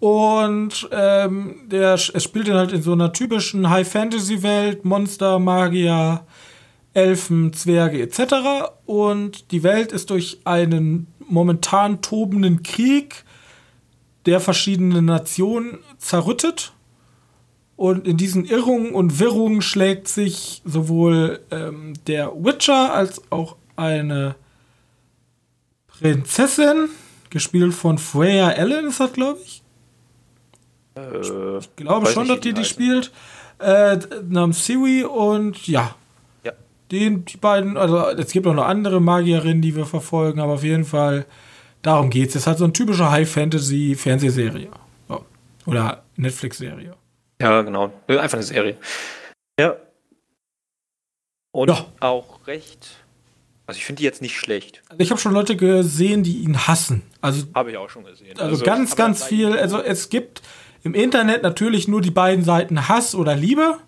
Und ähm, der, es spielt halt in so einer typischen High-Fantasy-Welt, Monster, Magier, Elfen, Zwerge etc. Und die Welt ist durch einen momentan tobenden Krieg der verschiedenen Nationen zerrüttet. Und in diesen Irrungen und Wirrungen schlägt sich sowohl ähm, der Witcher als auch eine Prinzessin, gespielt von Freya Allen, ist das, glaube ich, äh, ich glaube schon, dass die die spielt. Äh, namens Siri und ja. Ja. Den, die beiden, also es gibt auch noch andere Magierinnen, die wir verfolgen, aber auf jeden Fall Darum geht es. Es ist halt so eine typische High-Fantasy-Fernsehserie. So. Oder Netflix-Serie. Ja, genau. Einfach eine Serie. Ja. Und ja. auch recht. Also ich finde die jetzt nicht schlecht. Also ich habe schon Leute gesehen, die ihn hassen. Also habe ich auch schon gesehen. Also, also ganz, ganz viel. Also es gibt im Internet natürlich nur die beiden Seiten Hass oder Liebe.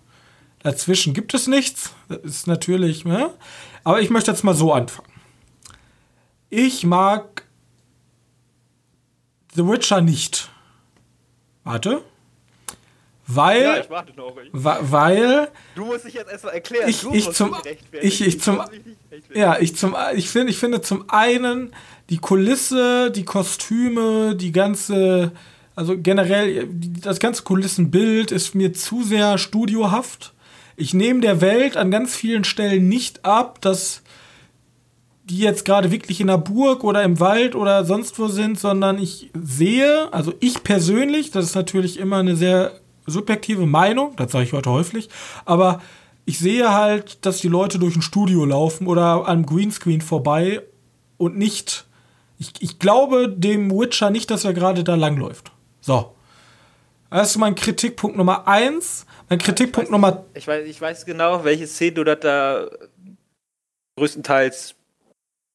Dazwischen gibt es nichts. Das ist natürlich, ne? Aber ich möchte jetzt mal so anfangen. Ich mag The Witcher nicht. Warte. Weil. Ja, ich warte noch. Ich, weil. Du musst dich jetzt erstmal erklären. Ich, ich zum. Ich, ich zum. Ja, ich zum. Ich finde, ich finde zum einen die Kulisse, die Kostüme, die ganze. Also generell, das ganze Kulissenbild ist mir zu sehr studiohaft. Ich nehme der Welt an ganz vielen Stellen nicht ab, dass die jetzt gerade wirklich in der Burg oder im Wald oder sonst wo sind, sondern ich sehe, also ich persönlich, das ist natürlich immer eine sehr subjektive Meinung, das sage ich heute häufig, aber ich sehe halt, dass die Leute durch ein Studio laufen oder am Greenscreen vorbei und nicht. Ich, ich glaube dem Witcher nicht, dass er gerade da langläuft. So. Das ist mein Kritikpunkt Nummer eins. Mein Kritikpunkt ich weiß, Nummer. Ich weiß, ich weiß genau, welche Szene du da größtenteils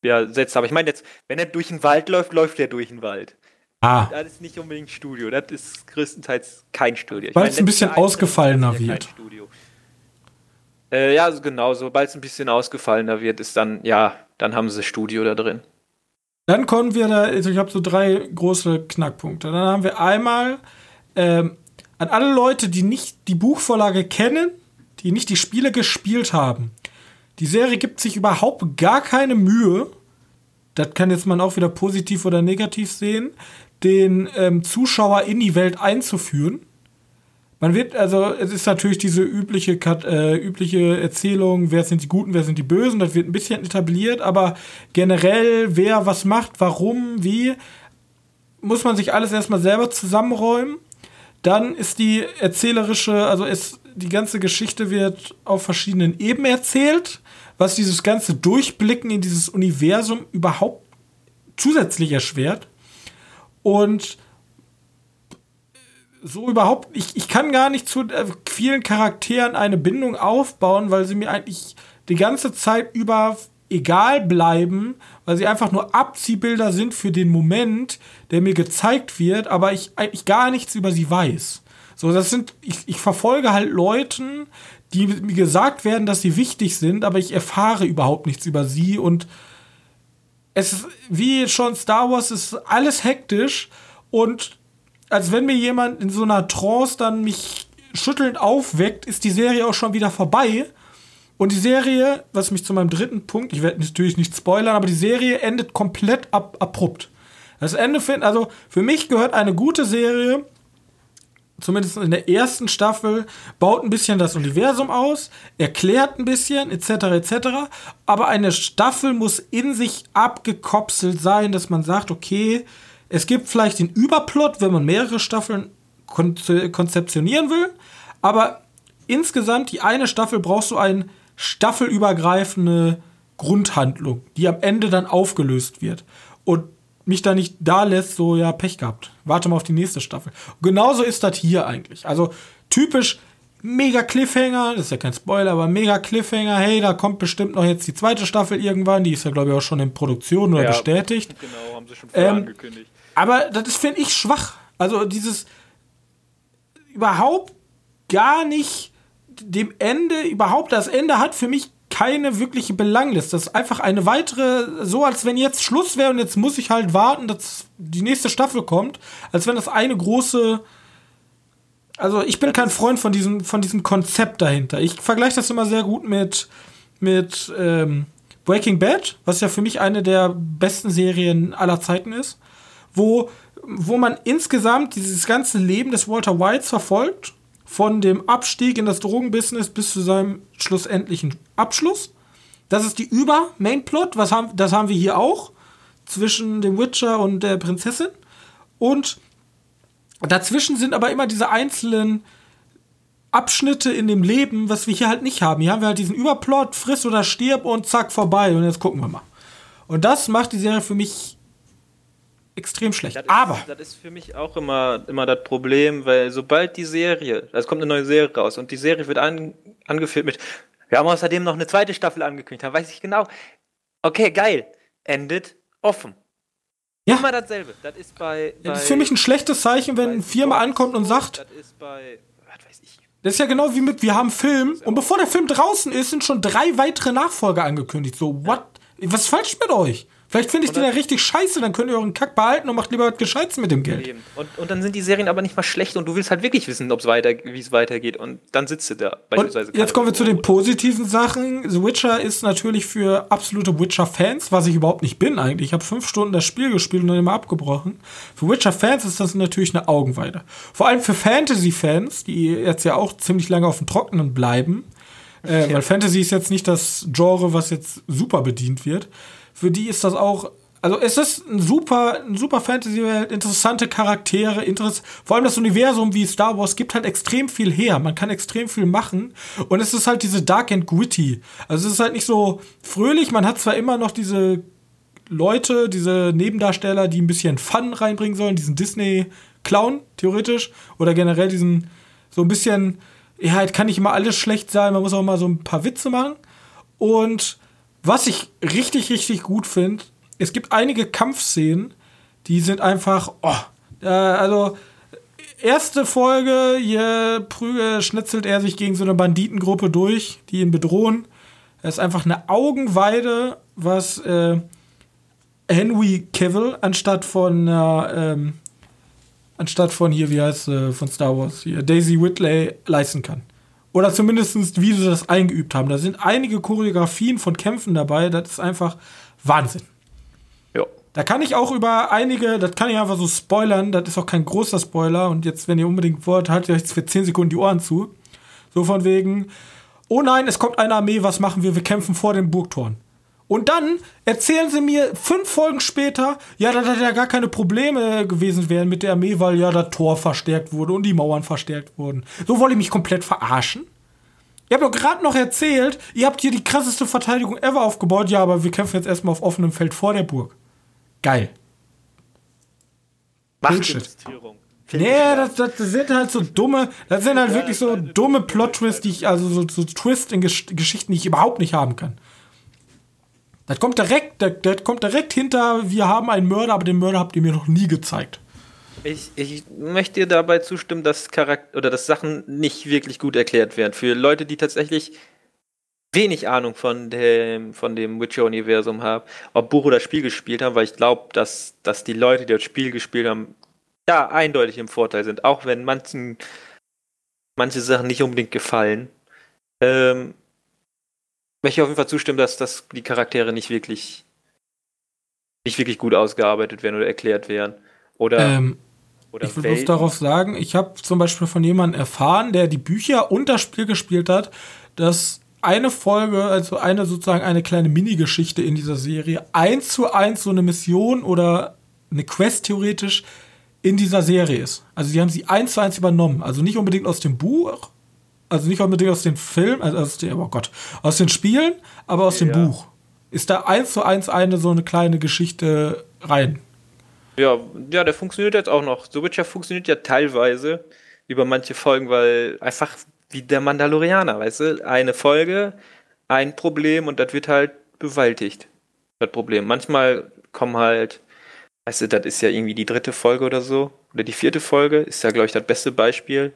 ja, setzt. Aber ich meine jetzt, wenn er durch den Wald läuft, läuft er durch den Wald. Ah. Das ist nicht unbedingt Studio, das ist größtenteils kein Studio. Weil es ein bisschen ausgefallener wird. Äh, ja, genau, sobald es ein bisschen ausgefallener wird, ist dann, ja, dann haben sie Studio da drin. Dann kommen wir da, also ich habe so drei große Knackpunkte. Dann haben wir einmal ähm, an alle Leute, die nicht die Buchvorlage kennen, die nicht die Spiele gespielt haben. Die Serie gibt sich überhaupt gar keine Mühe. Das kann jetzt man auch wieder positiv oder negativ sehen den ähm, Zuschauer in die Welt einzuführen. Man wird, also, es ist natürlich diese übliche, äh, übliche Erzählung, wer sind die Guten, wer sind die Bösen, das wird ein bisschen etabliert, aber generell, wer was macht, warum, wie, muss man sich alles erstmal selber zusammenräumen. Dann ist die erzählerische, also ist, die ganze Geschichte wird auf verschiedenen Ebenen erzählt, was dieses ganze Durchblicken in dieses Universum überhaupt zusätzlich erschwert. Und so überhaupt, ich, ich kann gar nicht zu äh, vielen Charakteren eine Bindung aufbauen, weil sie mir eigentlich die ganze Zeit über egal bleiben, weil sie einfach nur Abziehbilder sind für den Moment, der mir gezeigt wird, aber ich eigentlich gar nichts über sie weiß. So, das sind, ich, ich verfolge halt Leuten, die mir gesagt werden, dass sie wichtig sind, aber ich erfahre überhaupt nichts über sie und es ist, wie schon Star Wars, ist alles hektisch und als wenn mir jemand in so einer Trance dann mich schüttelnd aufweckt, ist die Serie auch schon wieder vorbei. Und die Serie, was mich zu meinem dritten Punkt, ich werde natürlich nicht spoilern, aber die Serie endet komplett ab, abrupt. Das Ende finden, also für mich gehört eine gute Serie zumindest in der ersten Staffel, baut ein bisschen das Universum aus, erklärt ein bisschen, etc., etc. Aber eine Staffel muss in sich abgekopselt sein, dass man sagt, okay, es gibt vielleicht den Überplot, wenn man mehrere Staffeln kon konzeptionieren will, aber insgesamt, die eine Staffel brauchst du eine staffelübergreifende Grundhandlung, die am Ende dann aufgelöst wird. Und mich da nicht da lässt, so ja, Pech gehabt. Warte mal auf die nächste Staffel. Genauso ist das hier eigentlich. Also typisch mega Cliffhanger, das ist ja kein Spoiler, aber mega Cliffhanger, hey, da kommt bestimmt noch jetzt die zweite Staffel irgendwann, die ist ja, glaube ich, auch schon in Produktion oder ja, bestätigt. Genau, haben sie schon vorher ähm, angekündigt. Aber das finde ich, schwach. Also dieses überhaupt gar nicht dem Ende, überhaupt das Ende hat für mich keine wirkliche Belangliste. Das ist einfach eine weitere, so als wenn jetzt Schluss wäre und jetzt muss ich halt warten, dass die nächste Staffel kommt, als wenn das eine große. Also ich bin kein Freund von diesem, von diesem Konzept dahinter. Ich vergleiche das immer sehr gut mit, mit ähm, Breaking Bad, was ja für mich eine der besten Serien aller Zeiten ist, wo, wo man insgesamt dieses ganze Leben des Walter Whites verfolgt von dem Abstieg in das Drogenbusiness bis zu seinem schlussendlichen Abschluss. Das ist die Über-Mainplot, haben, das haben wir hier auch zwischen dem Witcher und der Prinzessin. Und dazwischen sind aber immer diese einzelnen Abschnitte in dem Leben, was wir hier halt nicht haben. Hier haben wir halt diesen Überplot, friss oder stirb und zack, vorbei. Und jetzt gucken wir mal. Und das macht die Serie für mich extrem schlecht. Das Aber. Ist, das ist für mich auch immer, immer das Problem, weil sobald die Serie, es kommt eine neue Serie raus und die Serie wird an, angeführt mit, wir haben außerdem noch eine zweite Staffel angekündigt, dann weiß ich genau, okay, geil, endet offen. Ja. Immer dasselbe. Das ist bei. bei das ist für mich ein schlechtes Zeichen, wenn eine Firma ankommt und sagt. Das ist bei. Was weiß ich. Das ist ja genau wie mit, wir haben Film und bevor der Film draußen ist, sind schon drei weitere Nachfolger angekündigt. So, what? Was ist falsch mit euch? Vielleicht finde ich den ja richtig scheiße, dann könnt ihr euren Kack behalten und macht lieber was Gescheites mit dem Geld. Und, und dann sind die Serien aber nicht mal schlecht und du willst halt wirklich wissen, weiter, wie es weitergeht. Und dann sitzt du da. Beispielsweise jetzt kommen wir zu den positiven Sachen. The Witcher ist natürlich für absolute Witcher-Fans, was ich überhaupt nicht bin eigentlich. Ich habe fünf Stunden das Spiel gespielt und dann immer abgebrochen. Für Witcher-Fans ist das natürlich eine Augenweide. Vor allem für Fantasy-Fans, die jetzt ja auch ziemlich lange auf dem Trockenen bleiben. Äh, ja. Weil Fantasy ist jetzt nicht das Genre, was jetzt super bedient wird für die ist das auch also es ist ein super, ein super Fantasy-Welt, interessante Charaktere, interess vor allem das Universum wie Star Wars gibt halt extrem viel her. Man kann extrem viel machen und es ist halt diese Dark and Gritty. Also es ist halt nicht so fröhlich. Man hat zwar immer noch diese Leute, diese Nebendarsteller, die ein bisschen Fun reinbringen sollen, diesen Disney-Clown theoretisch oder generell diesen so ein bisschen, ja, halt kann nicht immer alles schlecht sein. Man muss auch mal so ein paar Witze machen und was ich richtig, richtig gut finde, es gibt einige Kampfszenen, die sind einfach, oh, äh, also erste Folge, hier prüge, schnitzelt er sich gegen so eine Banditengruppe durch, die ihn bedrohen. Es ist einfach eine Augenweide, was äh, Henry Cavill anstatt von äh, ähm, anstatt von hier, wie heißt äh, von Star Wars, hier, Daisy Whitley leisten kann. Oder zumindest, wie sie das eingeübt haben. Da sind einige Choreografien von Kämpfen dabei, das ist einfach Wahnsinn. Ja. Da kann ich auch über einige, das kann ich einfach so spoilern, das ist auch kein großer Spoiler. Und jetzt, wenn ihr unbedingt wollt, haltet euch jetzt für 10 Sekunden die Ohren zu. So von wegen, oh nein, es kommt eine Armee, was machen wir? Wir kämpfen vor den Burgtoren. Und dann erzählen sie mir fünf Folgen später, ja, dass ja gar keine Probleme gewesen wären mit der Armee, weil ja das Tor verstärkt wurde und die Mauern verstärkt wurden. So wollte ich mich komplett verarschen. Ihr habt doch gerade noch erzählt, ihr habt hier die krasseste Verteidigung ever aufgebaut. Ja, aber wir kämpfen jetzt erstmal auf offenem Feld vor der Burg. Geil. Machtdemonstrierung. Nee, das, das, sind halt so dumme, das sind halt ja, wirklich so dumme Plot-Twists, die ich, also so, so Twist in Gesch Geschichten, die ich überhaupt nicht haben kann. Das kommt direkt, das, das kommt direkt hinter, wir haben einen Mörder, aber den Mörder habt ihr mir noch nie gezeigt. Ich, ich möchte dir dabei zustimmen, dass Charakter oder dass Sachen nicht wirklich gut erklärt werden. Für Leute, die tatsächlich wenig Ahnung von dem, von dem Witcher-Universum haben, ob Buch oder Spiel gespielt haben, weil ich glaube, dass, dass die Leute, die das Spiel gespielt haben, da eindeutig im Vorteil sind, auch wenn manchen manche Sachen nicht unbedingt gefallen. Ähm, möchte ich auf jeden Fall zustimmen, dass, dass die Charaktere nicht wirklich nicht wirklich gut ausgearbeitet werden oder erklärt werden. Oder, ähm, oder ich will bloß darauf sagen, ich habe zum Beispiel von jemandem erfahren, der die Bücher und das Spiel gespielt hat, dass eine Folge, also eine sozusagen eine kleine Mini-Geschichte in dieser Serie, eins zu eins so eine Mission oder eine Quest theoretisch in dieser Serie ist. Also sie haben sie eins zu eins übernommen. Also nicht unbedingt aus dem Buch, also nicht unbedingt aus den Filmen, also aus den, oh Gott, aus den Spielen, aber aus ja. dem Buch. Ist da eins zu eins eine so eine kleine Geschichte rein. Ja, ja, der funktioniert jetzt auch noch. The Witcher funktioniert ja teilweise über manche Folgen, weil einfach wie der Mandalorianer, weißt du, eine Folge, ein Problem und das wird halt bewältigt. Das Problem. Manchmal kommen halt, weißt du, das ist ja irgendwie die dritte Folge oder so, oder die vierte Folge, ist ja, glaube ich, das beste Beispiel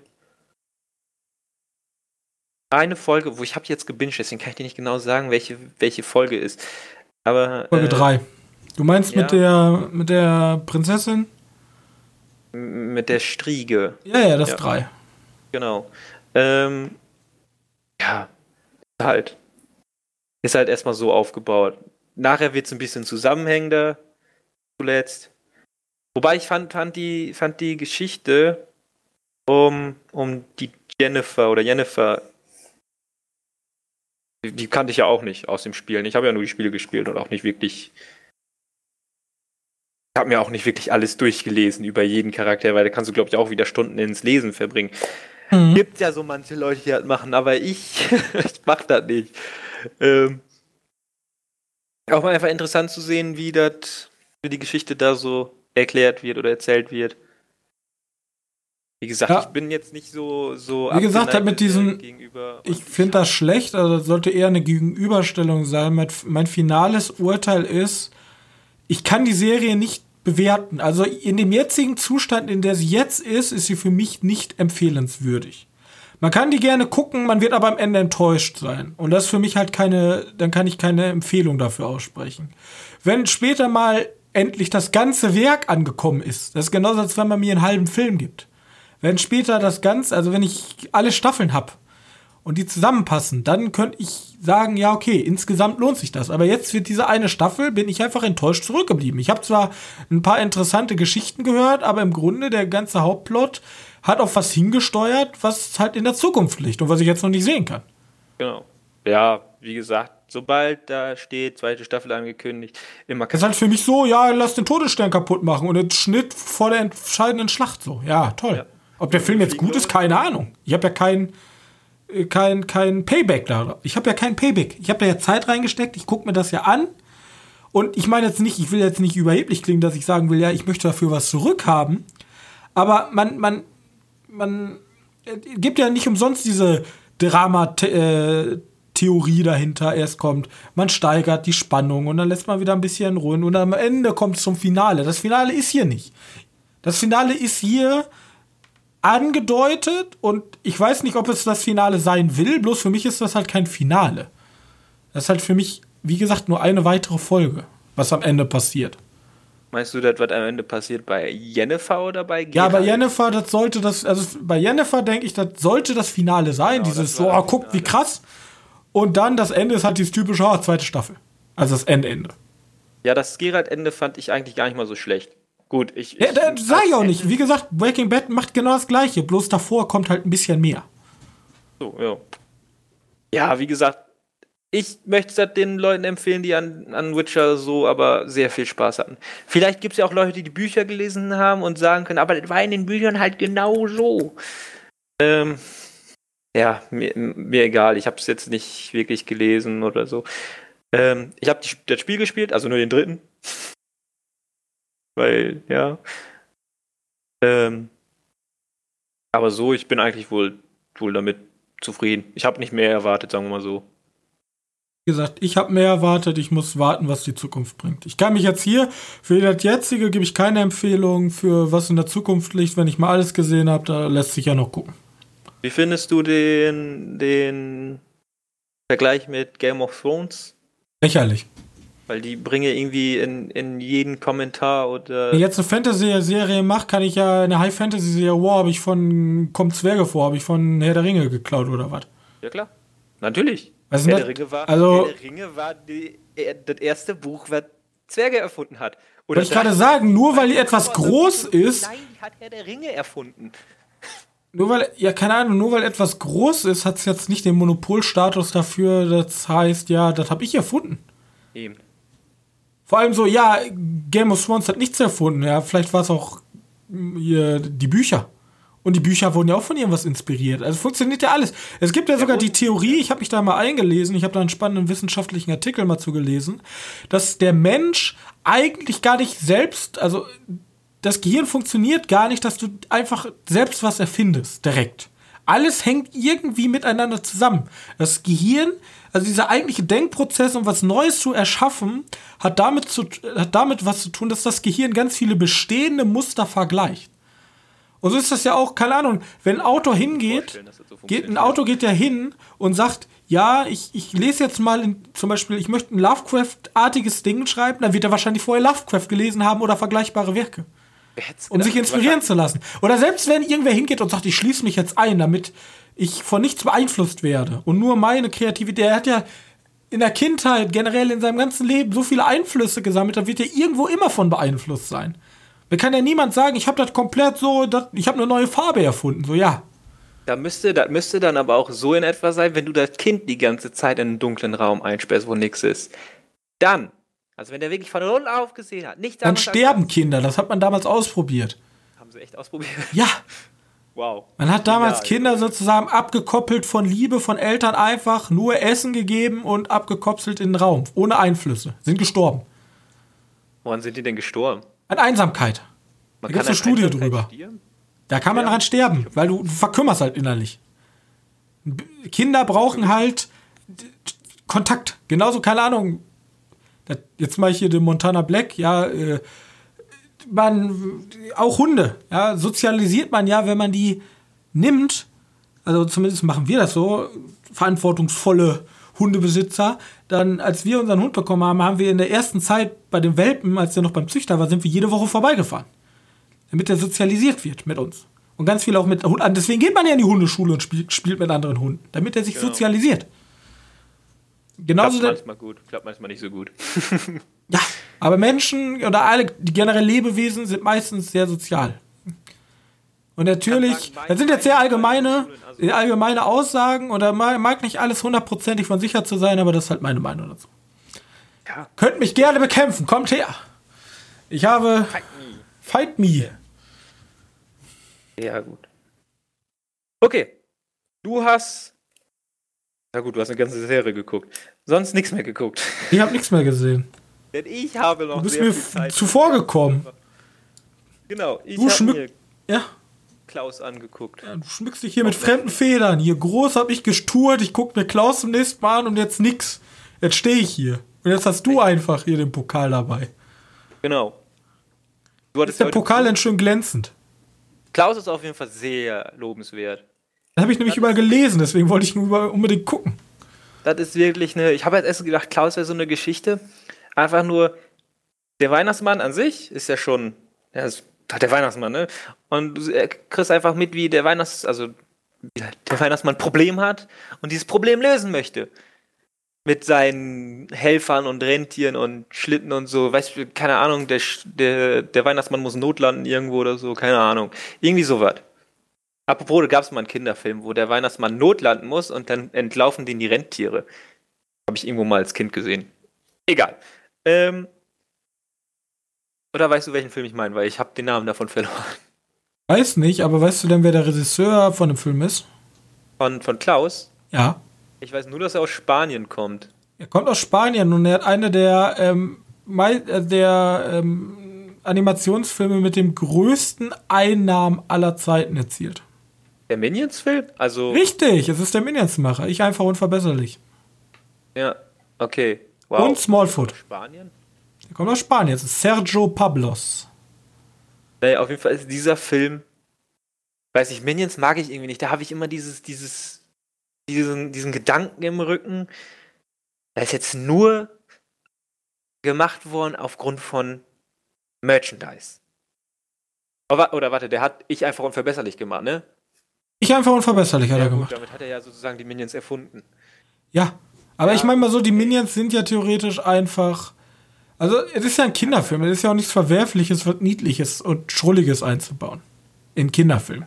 eine Folge, wo ich habe jetzt gebinged, deswegen kann ich dir nicht genau sagen, welche, welche Folge ist. Aber. Folge 3. Äh, du meinst ja. mit der mit der Prinzessin? Mit der Striege. Ja, ja, das ja. 3. Genau. Ähm, ja, halt. Ist halt erstmal so aufgebaut. Nachher wird es ein bisschen zusammenhängender. Zuletzt. Wobei ich fand, fand, die, fand die Geschichte um, um die Jennifer oder Jennifer die kannte ich ja auch nicht aus dem Spielen. Ich habe ja nur die Spiele gespielt und auch nicht wirklich. Ich habe mir auch nicht wirklich alles durchgelesen über jeden Charakter, weil da kannst du, glaube ich, auch wieder Stunden ins Lesen verbringen. Mhm. Gibt ja so manche Leute, die das machen, aber ich, ich mach das nicht. Ähm, auch mal einfach interessant zu sehen, wie das, wie die Geschichte da so erklärt wird oder erzählt wird. Wie gesagt, ja. ich bin jetzt nicht so so. Wie gesagt, halt mit diesen. Ich finde das schlecht. Also das sollte eher eine Gegenüberstellung sein. Mein, mein finales Urteil ist, ich kann die Serie nicht bewerten. Also in dem jetzigen Zustand, in der sie jetzt ist, ist sie für mich nicht empfehlenswürdig. Man kann die gerne gucken, man wird aber am Ende enttäuscht sein. Und das ist für mich halt keine, dann kann ich keine Empfehlung dafür aussprechen. Wenn später mal endlich das ganze Werk angekommen ist, das ist genauso, als wenn man mir einen halben Film gibt wenn später das Ganze, also wenn ich alle Staffeln habe und die zusammenpassen, dann könnte ich sagen, ja, okay, insgesamt lohnt sich das. Aber jetzt wird diese eine Staffel, bin ich einfach enttäuscht zurückgeblieben. Ich habe zwar ein paar interessante Geschichten gehört, aber im Grunde der ganze Hauptplot hat auf was hingesteuert, was halt in der Zukunft liegt und was ich jetzt noch nicht sehen kann. Genau. Ja, wie gesagt, sobald da steht, zweite Staffel angekündigt, immer. Das ist halt für mich so, ja, lass den Todesstern kaputt machen und ein Schnitt vor der entscheidenden Schlacht so. Ja, toll. Ja. Ob der Film jetzt gut ist, keine Ahnung. Ich habe ja kein, äh, kein, kein Payback da. Ich habe ja kein Payback. Ich habe da ja Zeit reingesteckt. Ich gucke mir das ja an. Und ich meine jetzt nicht, ich will jetzt nicht überheblich klingen, dass ich sagen will, ja, ich möchte dafür was zurückhaben. Aber man, man, man äh, gibt ja nicht umsonst diese Drama-Theorie dahinter. Erst kommt, man steigert die Spannung und dann lässt man wieder ein bisschen ruhen und am Ende kommt es zum Finale. Das Finale ist hier nicht. Das Finale ist hier angedeutet und ich weiß nicht, ob es das Finale sein will, bloß für mich ist das halt kein Finale. Das ist halt für mich, wie gesagt, nur eine weitere Folge, was am Ende passiert. Meinst du, das, was am Ende passiert bei Jennifer oder bei Gerald? Ja, bei Jennifer, das sollte das, also bei Jennifer denke ich, das sollte das Finale sein. Genau, dieses so, oh, guckt, wie krass. Und dann das Ende ist halt dieses typische, oh, zweite Staffel. Also das Endende. Ja, das Gerald-Ende fand ich eigentlich gar nicht mal so schlecht. Gut, ich. Ja, da sag ich auch nicht. Wie gesagt, Breaking Bad macht genau das Gleiche, bloß davor kommt halt ein bisschen mehr. So, ja. Ja, wie gesagt, ich möchte es den Leuten empfehlen, die an, an Witcher so aber sehr viel Spaß hatten. Vielleicht gibt es ja auch Leute, die die Bücher gelesen haben und sagen können, aber das war in den Büchern halt genau so. Ähm, ja, mir, mir egal. Ich habe es jetzt nicht wirklich gelesen oder so. Ähm, ich habe das Spiel gespielt, also nur den dritten. Weil, ja. Ähm, aber so, ich bin eigentlich wohl, wohl damit zufrieden. Ich habe nicht mehr erwartet, sagen wir mal so. Wie gesagt, ich habe mehr erwartet, ich muss warten, was die Zukunft bringt. Ich kann mich jetzt hier, für das jetzige gebe ich keine Empfehlung, für was in der Zukunft liegt, wenn ich mal alles gesehen habe, da lässt sich ja noch gucken. Wie findest du den, den Vergleich mit Game of Thrones? Lächerlich. Weil die bringe irgendwie in, in jeden Kommentar oder. Wenn ich jetzt eine Fantasy-Serie mache, kann ich ja eine High-Fantasy-Serie, wow, habe ich von Kommt Zwerge vor, habe ich von Herr der Ringe geklaut oder was? Ja, klar. Natürlich. Was Herr, der Ringe war, also, Herr der Ringe war die, das erste Buch, was Zwerge erfunden hat. Oder ich gerade sagen, nur weil etwas groß ist. Nein, die hat Herr der Ringe erfunden. Nur weil, ja, keine Ahnung, nur weil etwas groß ist, hat es jetzt nicht den Monopolstatus dafür, das heißt, ja, das habe ich erfunden. Eben. Vor allem so, ja, Game of Thrones hat nichts erfunden. Ja, vielleicht war es auch hm, hier die Bücher. Und die Bücher wurden ja auch von irgendwas inspiriert. Also funktioniert ja alles. Es gibt ja sogar die Theorie, ich habe mich da mal eingelesen, ich habe da einen spannenden wissenschaftlichen Artikel mal zugelesen, dass der Mensch eigentlich gar nicht selbst, also das Gehirn funktioniert gar nicht, dass du einfach selbst was erfindest, direkt. Alles hängt irgendwie miteinander zusammen. Das Gehirn also dieser eigentliche Denkprozess, um was Neues zu erschaffen, hat damit, zu, hat damit was zu tun, dass das Gehirn ganz viele bestehende Muster vergleicht. Und so ist das ja auch, keine Ahnung, wenn ein Auto hingeht, so geht, ein Auto geht ja hin und sagt, ja, ich, ich lese jetzt mal in, zum Beispiel, ich möchte ein Lovecraft-artiges Ding schreiben, dann wird er wahrscheinlich vorher Lovecraft gelesen haben oder vergleichbare Werke. Um sich inspirieren zu lassen. Oder selbst wenn irgendwer hingeht und sagt, ich schließe mich jetzt ein, damit ich von nichts beeinflusst werde und nur meine Kreativität, er hat ja in der Kindheit, generell in seinem ganzen Leben so viele Einflüsse gesammelt, da wird er irgendwo immer von beeinflusst sein. Mir kann ja niemand sagen, ich habe das komplett so, dat, ich habe eine neue Farbe erfunden. So, ja. Da müsste, das müsste dann aber auch so in etwa sein, wenn du das Kind die ganze Zeit in einen dunklen Raum einsperrst, wo nichts ist. Dann, also wenn der wirklich von Null auf gesehen hat, nicht Dann sterben Kinder, das hat man damals ausprobiert. Haben sie echt ausprobiert? Ja. Wow. Man hat damals ja, Kinder sozusagen abgekoppelt von Liebe von Eltern einfach nur Essen gegeben und abgekopselt in den Raum, ohne Einflüsse. Sind gestorben. Woran sind die denn gestorben? An Einsamkeit. Man da gibt es eine Studie drüber. Stieren? Da kann man ja. dran sterben, weil du, du verkümmerst halt innerlich. Kinder brauchen halt Kontakt. Genauso, keine Ahnung. Jetzt mache ich hier den Montana Black, ja, äh, man, auch Hunde, ja, sozialisiert man ja, wenn man die nimmt, also zumindest machen wir das so, verantwortungsvolle Hundebesitzer, dann, als wir unseren Hund bekommen haben, haben wir in der ersten Zeit bei den Welpen, als der noch beim Züchter war, sind wir jede Woche vorbeigefahren. Damit er sozialisiert wird mit uns. Und ganz viel auch mit Hunden. Deswegen geht man ja in die Hundeschule und spielt, spielt mit anderen Hunden, damit er sich genau. sozialisiert. Genauso klappt manchmal gut, klappt manchmal nicht so gut. ja, aber Menschen oder alle, die generell Lebewesen sind meistens sehr sozial. Und natürlich, das sind jetzt sehr allgemeine, allgemeine Aussagen und da mag nicht alles hundertprozentig von sicher zu sein, aber das ist halt meine Meinung dazu. Ja. Könnt mich gerne bekämpfen, kommt her. Ich habe. Fight me. Fight me. Ja, gut. Okay. Du hast. Na gut, du hast eine ganze Serie geguckt. Sonst nichts mehr geguckt. Ich habe nichts mehr gesehen. Denn ich habe noch. Du bist mir zuvor gekommen. Genau, ich habe mir ja. Klaus angeguckt. Ja, du schmückst dich hier mit fremden Federn. Hier groß habe ich gesturt, ich gucke mir Klaus zum nächsten Mal an und jetzt nix. Jetzt stehe ich hier. Und jetzt hast du einfach hier den Pokal dabei. Genau. Du ist der Pokal denn schön glänzend? Klaus ist auf jeden Fall sehr lobenswert. Das habe ich nämlich das überall gelesen, deswegen wollte ich nur unbedingt gucken. Das ist wirklich eine. Ich habe jetzt erst gedacht, Klaus wäre so eine Geschichte. Einfach nur, der Weihnachtsmann an sich ist ja schon. Der ist der Weihnachtsmann, ne? Und du äh, kriegst einfach mit, wie der Weihnachts, also der Weihnachtsmann ein Problem hat und dieses Problem lösen möchte. Mit seinen Helfern und Rentieren und Schlitten und so, weißt du, keine Ahnung, der, der, der Weihnachtsmann muss notlanden irgendwo oder so, keine Ahnung. Irgendwie sowas. Apropos, da gab es mal einen Kinderfilm, wo der Weihnachtsmann notlanden muss und dann entlaufen den die Rentiere. Habe ich irgendwo mal als Kind gesehen. Egal. Ähm, oder weißt du, welchen Film ich meine? Weil ich habe den Namen davon verloren. Weiß nicht, aber weißt du denn, wer der Regisseur von dem Film ist? Von, von Klaus? Ja. Ich weiß nur, dass er aus Spanien kommt. Er kommt aus Spanien und er hat eine der, ähm, äh, der ähm, Animationsfilme mit dem größten Einnahmen aller Zeiten erzielt. Der Minions-Film? Also. Richtig, es ist der Minions-Macher. Ich einfach unverbesserlich. Ja, okay. Wow. Und Smallfoot. Spanien? Der kommt aus Spanien. Das ist Sergio Pablos. Naja, auf jeden Fall ist dieser Film. Weiß ich, Minions mag ich irgendwie nicht. Da habe ich immer dieses, dieses, diesen, diesen Gedanken im Rücken. Da ist jetzt nur gemacht worden aufgrund von Merchandise. Oder, oder warte, der hat ich einfach unverbesserlich gemacht, ne? Ich einfach unverbesserlich hat ja, er gemacht. Gut, damit hat er ja sozusagen die Minions erfunden. Ja, aber ja. ich meine mal so, die Minions sind ja theoretisch einfach also, es ist ja ein Kinderfilm. Es ist ja auch nichts Verwerfliches, Niedliches und Schrulliges einzubauen. In Kinderfilm.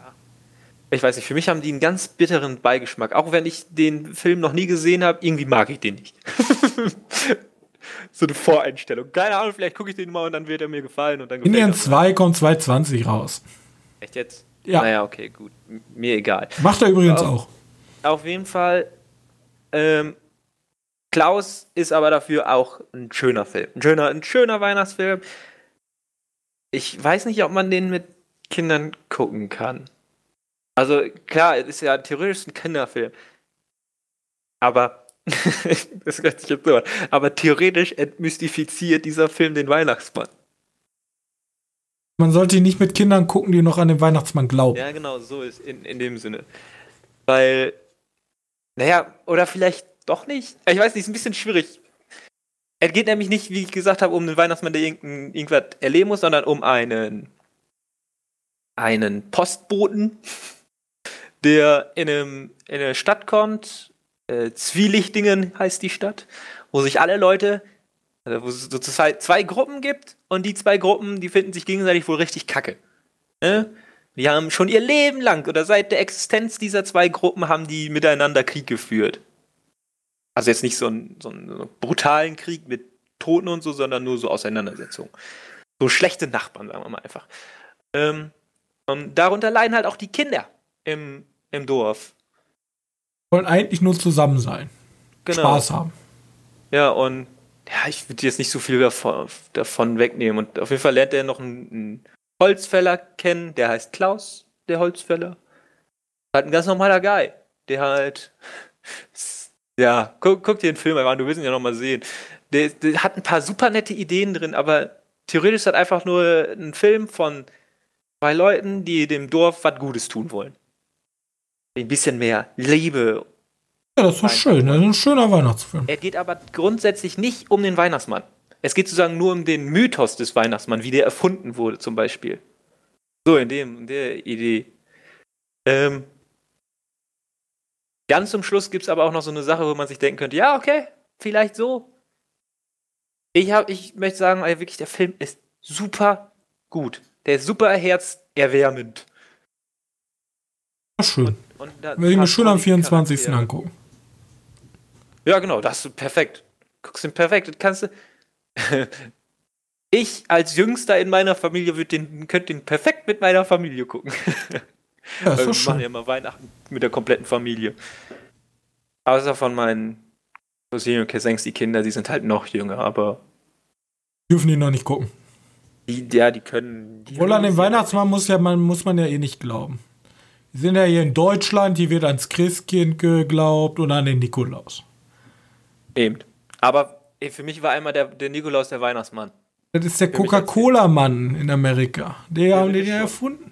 Ich weiß nicht, für mich haben die einen ganz bitteren Beigeschmack. Auch wenn ich den Film noch nie gesehen habe, irgendwie mag ich den nicht. so eine Voreinstellung. Keine Ahnung, vielleicht gucke ich den mal und dann wird er mir gefallen. Und dann Indian 2 kommt 2020 raus. Echt jetzt? Ja. Naja, okay, gut. Mir egal. Macht er übrigens auf, auch. Auf jeden Fall ähm, Klaus ist aber dafür auch ein schöner Film. Ein schöner, ein schöner Weihnachtsfilm. Ich weiß nicht, ob man den mit Kindern gucken kann. Also klar, es ist ja theoretisch ein Kinderfilm. Aber das hört sich jetzt so an. Aber theoretisch entmystifiziert dieser Film den Weihnachtsmann. Man sollte ihn nicht mit Kindern gucken, die noch an den Weihnachtsmann glauben. Ja, genau, so ist in, in dem Sinne. Weil, naja, oder vielleicht doch nicht? Ich weiß nicht, ist ein bisschen schwierig. Es geht nämlich nicht, wie ich gesagt habe, um einen Weihnachtsmann, der irgendwas erleben muss, sondern um einen, einen Postboten, der in, einem, in eine Stadt kommt. Äh, Zwielichtingen heißt die Stadt, wo sich alle Leute, also wo es so zwei, zwei Gruppen gibt und die zwei Gruppen, die finden sich gegenseitig wohl richtig kacke. Ne? Die haben schon ihr Leben lang oder seit der Existenz dieser zwei Gruppen haben die miteinander Krieg geführt. Also jetzt nicht so einen, so einen brutalen Krieg mit Toten und so, sondern nur so Auseinandersetzungen. So schlechte Nachbarn, sagen wir mal einfach. Ähm, und darunter leiden halt auch die Kinder im, im Dorf. Wollen eigentlich nur zusammen sein. Genau. Spaß haben. Ja, und ja, ich würde jetzt nicht so viel davon, davon, wegnehmen. Und auf jeden Fall lernt er noch einen, einen Holzfäller kennen, der heißt Klaus, der Holzfäller. Halt ein ganz normaler Guy, der halt. Ja, guck, guck dir den Film an, du willst ihn ja nochmal sehen. Der, der, hat ein paar super nette Ideen drin, aber theoretisch ist das einfach nur ein Film von zwei Leuten, die dem Dorf was Gutes tun wollen. Ein bisschen mehr Liebe ja, das ist doch schön. Das ist ein schöner Weihnachtsfilm. Er geht aber grundsätzlich nicht um den Weihnachtsmann. Es geht sozusagen nur um den Mythos des Weihnachtsmanns, wie der erfunden wurde, zum Beispiel. So, in dem, in der Idee. Ähm, ganz zum Schluss gibt es aber auch noch so eine Sache, wo man sich denken könnte, ja, okay, vielleicht so. Ich, hab, ich möchte sagen, wirklich, der Film ist super gut. Der ist super herzerwärmend. Schön. Und, und Werde ich mir schön am 24. Charaktere. angucken. Ja, genau, das ist perfekt. Guckst du perfekt. Das kannst du. ich als Jüngster in meiner Familie den, könnte den perfekt mit meiner Familie gucken. Ja, ist wir schön. machen ja immer Weihnachten mit der kompletten Familie. Außer von meinen Cousinen und Cousins, die Kinder, die sind halt noch jünger, aber. Dürfen die noch nicht gucken. Die, ja, die können. Die Wohl an den Weihnachtsmann muss, ja, man, muss man ja eh nicht glauben. Die sind ja hier in Deutschland, hier wird ans Christkind geglaubt und an den Nikolaus. Eben. Aber ey, für mich war einmal der, der Nikolaus der Weihnachtsmann. Das ist der Coca-Cola-Mann in Amerika. Der ja, haben den ja erfunden.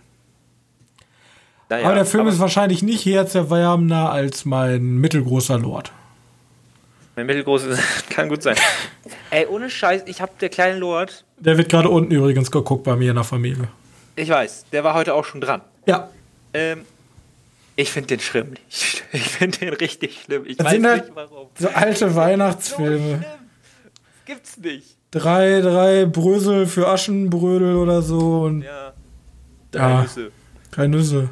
Naja, aber der Film aber ist wahrscheinlich nicht herzerwärmender als mein mittelgroßer Lord. Mein mittelgroßer kann gut sein. Ey, ohne Scheiß, ich hab der kleine Lord. Der wird gerade unten übrigens geguckt bei mir in der Familie. Ich weiß, der war heute auch schon dran. Ja. Ähm, ich finde den schlimm. Ich, ich finde den richtig schlimm. Ich das weiß nicht halt warum. So alte Weihnachtsfilme. So Gibt's nicht. Drei, drei Brösel für Aschenbrödel oder so. Und ja. Drei ja, Nüsse. Drei Nüsse.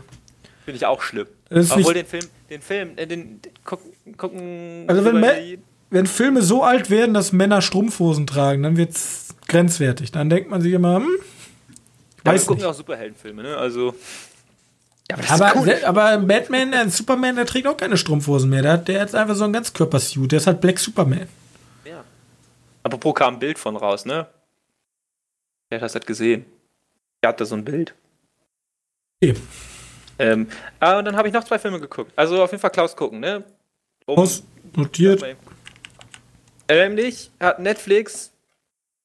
Finde ich auch schlimm. Obwohl den Film, den Film, äh, den, den gucken, gucken. Also wenn, wenn Filme so alt werden, dass Männer Strumpfhosen tragen, dann wird's grenzwertig. Dann denkt man sich immer, hm, ja, weiß wir gucken nicht. auch Superheldenfilme, ne? Also. Ja, aber, aber, cool. aber, Batman, äh, Superman, der trägt auch keine Strumpfhosen mehr. Der hat, der hat einfach so ein Ganzkörpersuit. Der ist halt Black Superman. Ja. Apropos kam ein Bild von raus, ne? Wer hat das gesehen? Der hatte so ein Bild. Okay. Ähm, ah, und dann habe ich noch zwei Filme geguckt. Also auf jeden Fall Klaus gucken, ne? Um, Was? Notiert. Nämlich hat Netflix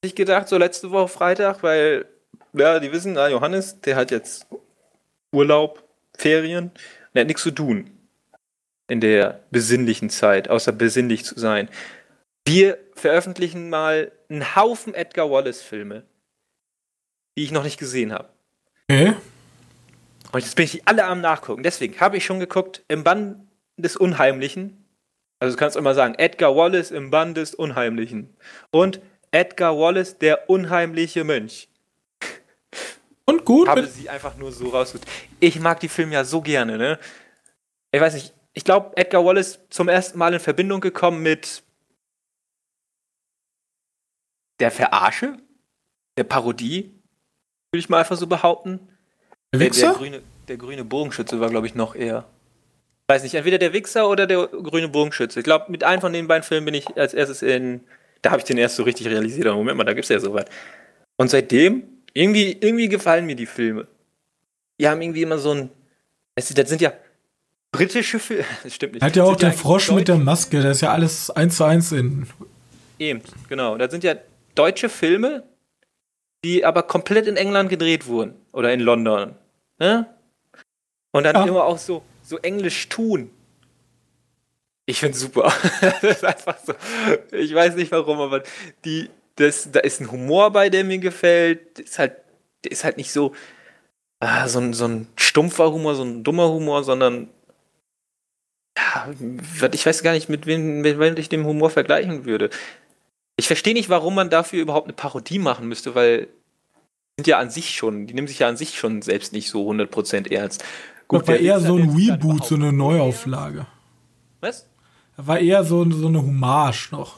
sich gedacht, so letzte Woche Freitag, weil, ja, die wissen, ah, Johannes, der hat jetzt Urlaub, Ferien und er hat nichts zu tun in der besinnlichen Zeit, außer besinnlich zu sein. Wir veröffentlichen mal einen Haufen Edgar Wallace-Filme, die ich noch nicht gesehen habe. Okay. Und jetzt bin ich alle am Nachgucken. Deswegen habe ich schon geguckt im Bann des Unheimlichen. Also du kannst immer sagen, Edgar Wallace im Bann des Unheimlichen. Und Edgar Wallace, der unheimliche Mönch. Und gut. Habe sie einfach nur so rausgesucht. Ich mag die Filme ja so gerne, ne? Ich weiß nicht, ich glaube, Edgar Wallace zum ersten Mal in Verbindung gekommen mit der Verarsche, der Parodie, würde ich mal einfach so behaupten. Der, der, der, grüne, der grüne Bogenschütze war, glaube ich, noch eher. Weiß nicht, entweder der Wichser oder der grüne Bogenschütze. Ich glaube, mit einem von den beiden Filmen bin ich als erstes in. Da habe ich den erst so richtig realisiert. Aber Moment mal, da gibt es ja so was. Und seitdem irgendwie, irgendwie gefallen mir die Filme. Die haben irgendwie immer so ein. Das sind ja britische Filme. Das stimmt nicht. Hat ja auch der ja Frosch mit der Maske, das ist ja alles eins zu eins in. Eben, genau. Das sind ja deutsche Filme, die aber komplett in England gedreht wurden. Oder in London. Ne? Und dann ja. immer auch so, so Englisch tun. Ich find's super. das ist einfach so. Ich weiß nicht warum, aber die, das, da ist ein Humor bei, der mir gefällt. Der ist halt, ist halt nicht so, ah, so, ein, so ein stumpfer Humor, so ein dummer Humor, sondern ja, ich weiß gar nicht, mit wem, mit wem ich den Humor vergleichen würde. Ich verstehe nicht, warum man dafür überhaupt eine Parodie machen müsste, weil die sind ja an sich schon, die nehmen sich ja an sich schon selbst nicht so 100% ernst. Gut, das war eher so ein Reboot, so eine Neuauflage. Was? Das war eher so, so eine Hommage noch.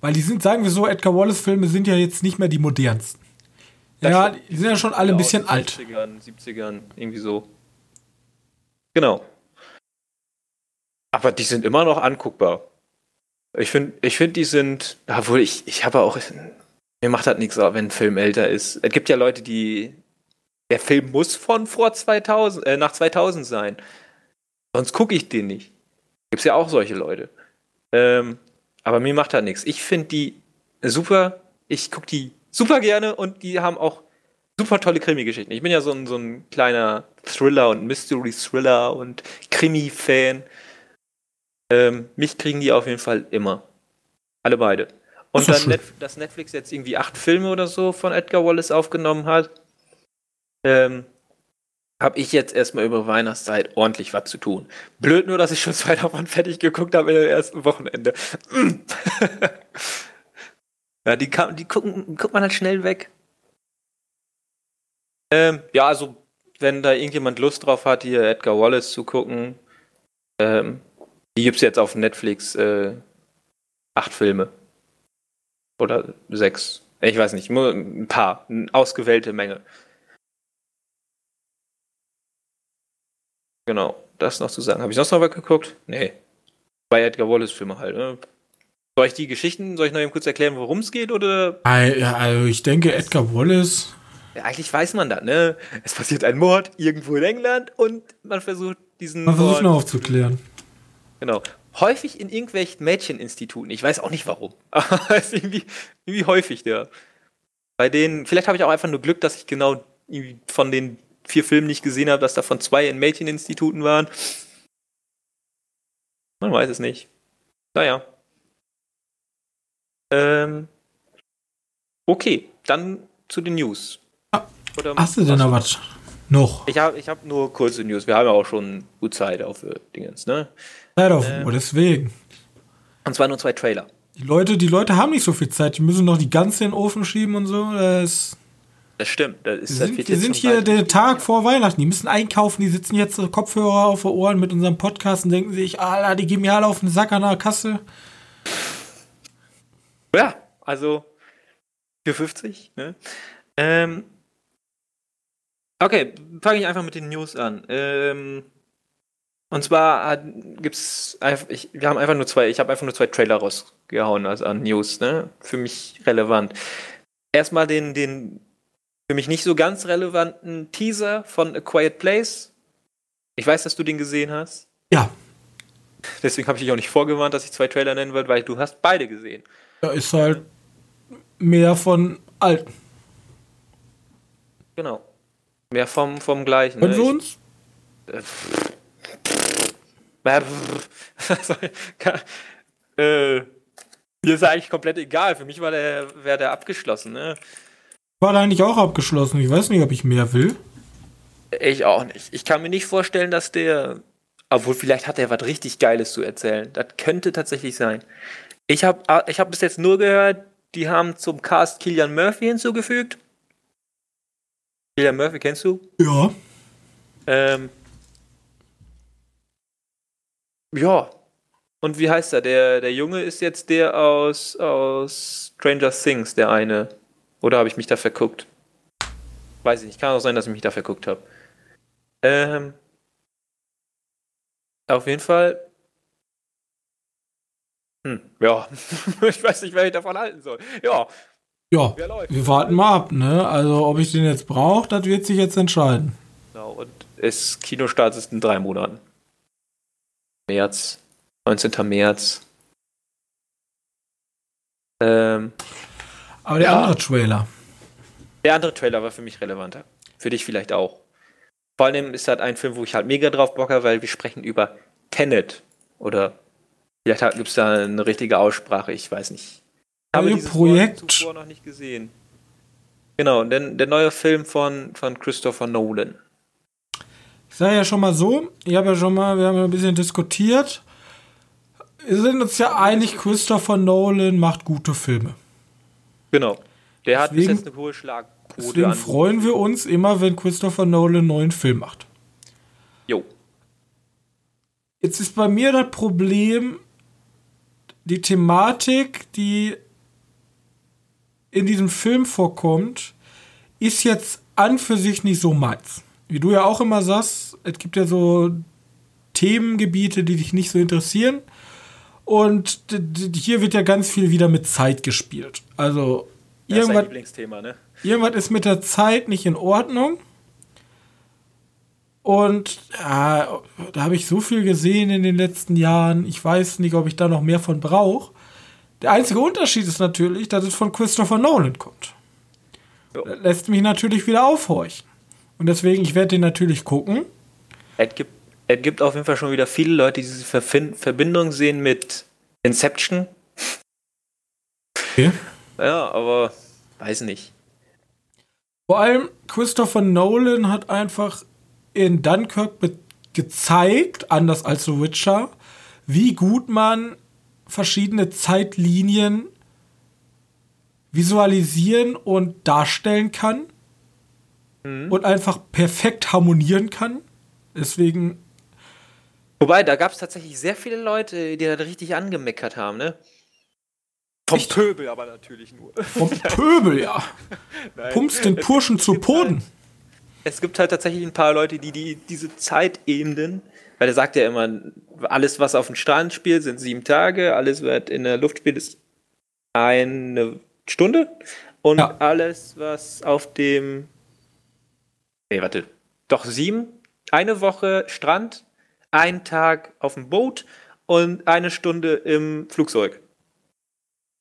Weil die sind, sagen wir so, Edgar Wallace-Filme sind ja jetzt nicht mehr die modernsten. Das ja, die sind ja schon alle ein bisschen alt. 70ern, 70ern, irgendwie so. Genau. Aber die sind immer noch anguckbar. Ich finde, ich find, die sind, obwohl ich, ich habe auch, mir macht das nichts, wenn ein Film älter ist. Es gibt ja Leute, die, der Film muss von vor 2000, äh, nach 2000 sein. Sonst gucke ich den nicht. Gibt es ja auch solche Leute. Ähm, aber mir macht das nichts. Ich finde die super. Ich gucke die super gerne und die haben auch super tolle Krimi-Geschichten. Ich bin ja so ein, so ein kleiner Thriller- und Mystery-Thriller und Krimi-Fan. Ähm, mich kriegen die auf jeden Fall immer. Alle beide. Und dann, Net dass Netflix jetzt irgendwie acht Filme oder so von Edgar Wallace aufgenommen hat, ähm, habe ich jetzt erstmal über Weihnachtszeit ordentlich was zu tun. Blöd nur, dass ich schon zwei davon fertig geguckt habe in dem ersten Wochenende. ja, die, kann, die gucken, guckt man halt schnell weg. Ähm, ja, also, wenn da irgendjemand Lust drauf hat, hier Edgar Wallace zu gucken, ähm, die gibt es jetzt auf Netflix äh, acht Filme. Oder sechs. Ich weiß nicht, nur ein paar. Eine ausgewählte Menge. Genau, das noch zu sagen. Habe ich sonst noch was geguckt? Nee. Bei Edgar Wallace-Filme halt. Ne? Soll ich die Geschichten, soll ich noch eben kurz erklären, worum es geht? Oder? Also ich denke, Edgar Wallace. Ja, eigentlich weiß man das, ne? Es passiert ein Mord irgendwo in England und man versucht diesen. Man versucht noch aufzuklären. Genau. Häufig in irgendwelchen Mädcheninstituten. Ich weiß auch nicht warum. Aber es ist irgendwie, irgendwie häufig der. Bei denen, vielleicht habe ich auch einfach nur Glück, dass ich genau von den vier Filmen nicht gesehen habe, dass davon zwei in Mädcheninstituten waren. Man weiß es nicht. Naja. Ähm. Okay, dann zu den News. Ah, Oder hast du denn noch was? Noch? Ich habe ich hab nur kurze News. Wir haben ja auch schon gut Zeit auf äh, Dingens, ne? Zeit auf ähm, deswegen. Und zwar nur zwei Trailer. Die Leute, die Leute haben nicht so viel Zeit. Die müssen noch die ganze in den Ofen schieben und so. Das das stimmt. Das ist, wir sind, wir sind hier der Tag vor Weihnachten. Die müssen einkaufen. Die sitzen jetzt Kopfhörer auf den Ohren mit unserem Podcast und denken sich, Alter, die gehen mir alle auf den Sack an der Kasse. Ja, also für 50. Ne? Ähm, okay, fange ich einfach mit den News an. Ähm, und zwar gibt es, wir haben einfach nur zwei, ich habe einfach nur zwei Trailer rausgehauen also an News, ne? Für mich relevant. Erstmal den, den für mich nicht so ganz relevanten Teaser von A Quiet Place. Ich weiß, dass du den gesehen hast. Ja. Deswegen habe ich dich auch nicht vorgewarnt, dass ich zwei Trailer nennen würde, weil du hast beide gesehen. Ja, ist halt mehr von alten. Genau. Mehr vom, vom gleichen. Und ne? uns? äh, mir ist eigentlich komplett egal. Für mich war der, wäre der abgeschlossen, ne? War da eigentlich auch abgeschlossen. Ich weiß nicht, ob ich mehr will. Ich auch nicht. Ich kann mir nicht vorstellen, dass der. Obwohl, vielleicht hat er was richtig Geiles zu erzählen. Das könnte tatsächlich sein. Ich habe ich hab bis jetzt nur gehört, die haben zum Cast Killian Murphy hinzugefügt. Killian Murphy kennst du? Ja. Ähm, ja. Und wie heißt er? Der, der Junge ist jetzt der aus, aus Stranger Things, der eine. Oder habe ich mich da verguckt? Weiß ich nicht. Kann auch sein, dass ich mich da verguckt habe. Ähm, auf jeden Fall. Hm, ja. ich weiß nicht, wer ich davon halten soll. Ja. Ja, wir warten mal ab, ne? Also, ob ich den jetzt brauche, das wird sich jetzt entscheiden. Genau, und es Kinostart ist in drei Monaten. März, 19. März. Ähm, aber der ja. andere Trailer. Der andere Trailer war für mich relevanter. Für dich vielleicht auch. Vor allem ist das ein Film, wo ich halt mega drauf bocke, weil wir sprechen über Tenet. Oder vielleicht gibt es da eine richtige Aussprache, ich weiß nicht. Ich habe dieses Projekt zuvor noch nicht gesehen. Genau, denn der neue Film von, von Christopher Nolan. Ich sage ja schon mal so, ich habe ja schon mal, wir haben ja ein bisschen diskutiert. Wir sind uns ja einig, Christopher Nolan macht gute Filme. Genau. Der hat deswegen, bis jetzt eine hohe Schlagquote. Deswegen freuen wir uns immer, wenn Christopher Nolan einen neuen Film macht. Jo. Jetzt ist bei mir das Problem, die Thematik, die in diesem Film vorkommt, ist jetzt an für sich nicht so meins. Wie du ja auch immer sagst, es gibt ja so Themengebiete, die dich nicht so interessieren. Und hier wird ja ganz viel wieder mit Zeit gespielt. Also das irgendwas, ist Lieblingsthema, ne? irgendwas ist mit der Zeit nicht in Ordnung. Und ja, da habe ich so viel gesehen in den letzten Jahren. Ich weiß nicht, ob ich da noch mehr von brauche. Der einzige Unterschied ist natürlich, dass es von Christopher Nolan kommt. Jo. Das lässt mich natürlich wieder aufhorchen. Und deswegen, ich werde den natürlich gucken. Es gibt, es gibt auf jeden Fall schon wieder viele Leute, die diese Verfin Verbindung sehen mit Inception. Okay. Ja, aber weiß nicht. Vor allem Christopher Nolan hat einfach in Dunkirk gezeigt, anders als The Witcher, wie gut man verschiedene Zeitlinien visualisieren und darstellen kann mhm. und einfach perfekt harmonieren kann. Deswegen. Wobei, da gab es tatsächlich sehr viele Leute, die da richtig angemeckert haben, ne? Vom Echt? Pöbel aber natürlich nur. Vom Pöbel, ja. Pumpst den Purschen zu Boden. Halt, es gibt halt tatsächlich ein paar Leute, die, die diese Zeitebenen, weil er sagt ja immer, alles, was auf dem Strand spielt, sind sieben Tage, alles, was in der Luft spielt, ist eine Stunde und ja. alles, was auf dem nee, warte, doch sieben, eine Woche Strand, ein Tag auf dem Boot und eine Stunde im Flugzeug.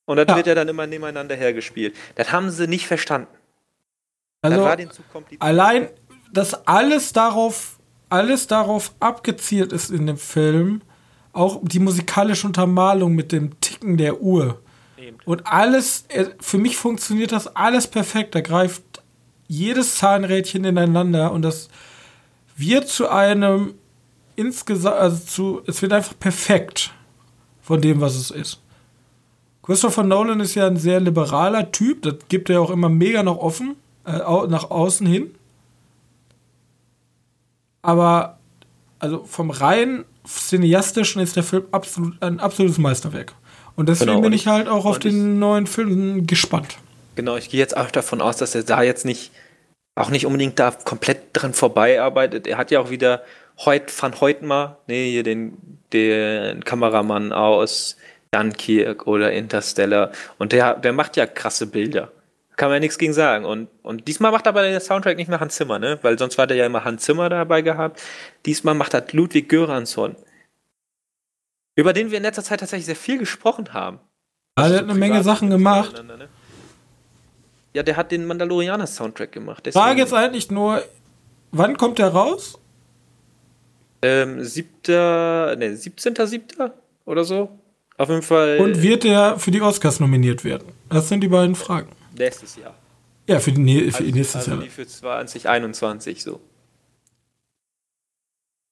Und das ja. wird ja dann immer nebeneinander hergespielt. Das haben sie nicht verstanden. Also, allein, dass alles darauf, alles darauf abgezielt ist in dem Film, auch die musikalische Untermalung mit dem Ticken der Uhr. Eben. Und alles, äh, für mich funktioniert das alles perfekt. Da greift jedes Zahnrädchen ineinander und das wird zu einem insgesamt, also zu, es wird einfach perfekt von dem, was es ist. Christopher Nolan ist ja ein sehr liberaler Typ, das gibt er auch immer mega noch offen, äh, nach außen hin. Aber also vom rein cineastischen ist der Film absolut ein absolutes Meisterwerk. Und deswegen genau, bin ich halt auch auf den neuen Film gespannt. Genau, ich gehe jetzt auch davon aus, dass er da jetzt nicht, auch nicht unbedingt da komplett dran vorbei arbeitet. Er hat ja auch wieder Heut, Van Heutmar, nee, hier den, den Kameramann aus Dunkirk oder Interstellar. Und der, der macht ja krasse Bilder. Kann man ja nichts gegen sagen. Und, und diesmal macht aber der Soundtrack nicht mehr Hans Zimmer, ne? Weil sonst war der ja immer Hans Zimmer dabei gehabt. Diesmal macht das Ludwig Göransson. Über den wir in letzter Zeit tatsächlich sehr viel gesprochen haben. Ja, der hat eine Menge Sachen gemacht. Ne? Ja, der hat den Mandalorianer-Soundtrack gemacht. Deswegen. Frage jetzt eigentlich nur, wann kommt der raus? Ähm, siebter, ne, 17.7. oder so. Auf jeden Fall. Und wird er für die Oscars nominiert werden? Das sind die beiden Fragen. Nächstes Jahr. Ja, für, die, für also, nächstes also Jahr. Die für 2021 so.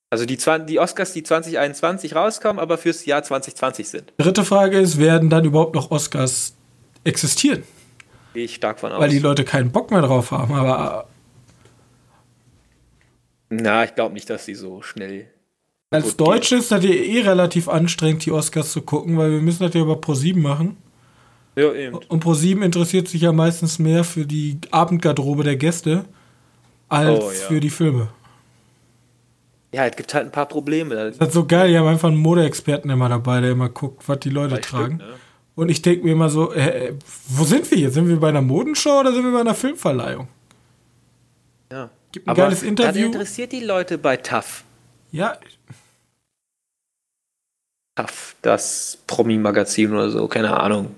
Also die, die Oscars, die 2021 rauskommen, aber fürs Jahr 2020 sind. Dritte Frage ist, werden dann überhaupt noch Oscars existieren? Gehe ich stark von aus. Weil die Leute keinen Bock mehr drauf haben, aber. Na, ich glaube nicht, dass sie so schnell. Als Deutsche ist das ja eh relativ anstrengend, die Oscars zu gucken, weil wir müssen das ja über Pro7 machen. Ja, eben. Und Pro7 interessiert sich ja meistens mehr für die Abendgarderobe der Gäste als oh, ja. für die Filme. Ja, es gibt halt ein paar Probleme. Das ist halt so geil, die haben einfach einen Modeexperten immer dabei, der immer guckt, was die Leute tragen. Stück, ne? Und ich denke mir immer so, äh, wo sind wir jetzt? Sind wir bei einer Modenshow oder sind wir bei einer Filmverleihung? Ja. Gibt ein Aber geiles Interview. Das interessiert die Leute bei TAF. Ja. TAF, das Promi-Magazin oder so, keine Ahnung.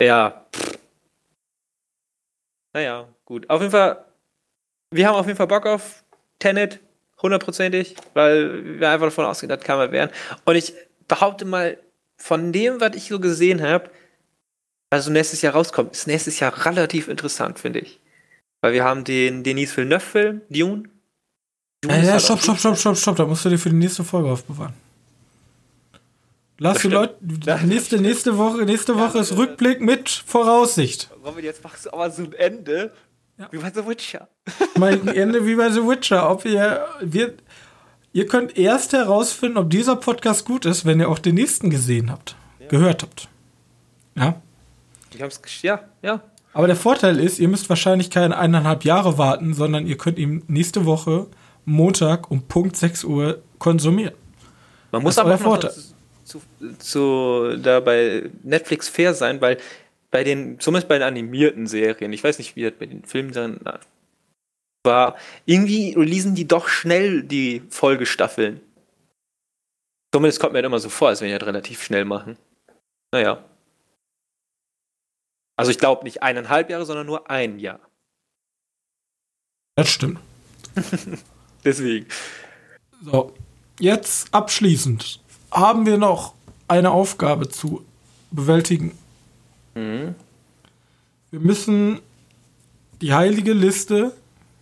Ja. Naja, gut. Auf jeden Fall, wir haben auf jeden Fall Bock auf Tenet, hundertprozentig, weil wir einfach davon ausgehen, das kann man werden. Und ich behaupte mal, von dem, was ich so gesehen habe, also nächstes Jahr rauskommt, ist nächstes Jahr relativ interessant, finde ich. Weil wir haben den Denis Villeneuve-Film, Dune. Dune ja, ja halt stopp, stopp, stopp, stopp, stopp, da musst du dir für die nächste Folge aufbewahren. Lass die Leute, nächste, nächste Woche, nächste Woche ist Rückblick mit Voraussicht. Robin, jetzt machst du aber so ein Ende, ja. wie bei The Witcher. Mein Ende wie bei The Witcher. Ob ihr, wir, Ihr könnt erst herausfinden, ob dieser Podcast gut ist, wenn ihr auch den nächsten gesehen habt, ja. gehört habt. Ja? Ich hab's, ja, ja. Aber der Vorteil ist, ihr müsst wahrscheinlich keine eineinhalb Jahre warten, sondern ihr könnt ihn nächste Woche Montag um Punkt 6 Uhr konsumieren. Man muss aber auch Vorteil. Zu, zu da bei Netflix fair sein, weil bei den, zumindest bei den animierten Serien, ich weiß nicht, wie das bei den Filmen dann war, irgendwie releasen die doch schnell die Folgestaffeln. Zumindest kommt mir das immer so vor, als wenn die das relativ schnell machen. Naja. Also ich glaube nicht eineinhalb Jahre, sondern nur ein Jahr. Das stimmt. Deswegen. So, jetzt abschließend haben wir noch eine Aufgabe zu bewältigen. Mhm. Wir müssen die heilige Liste,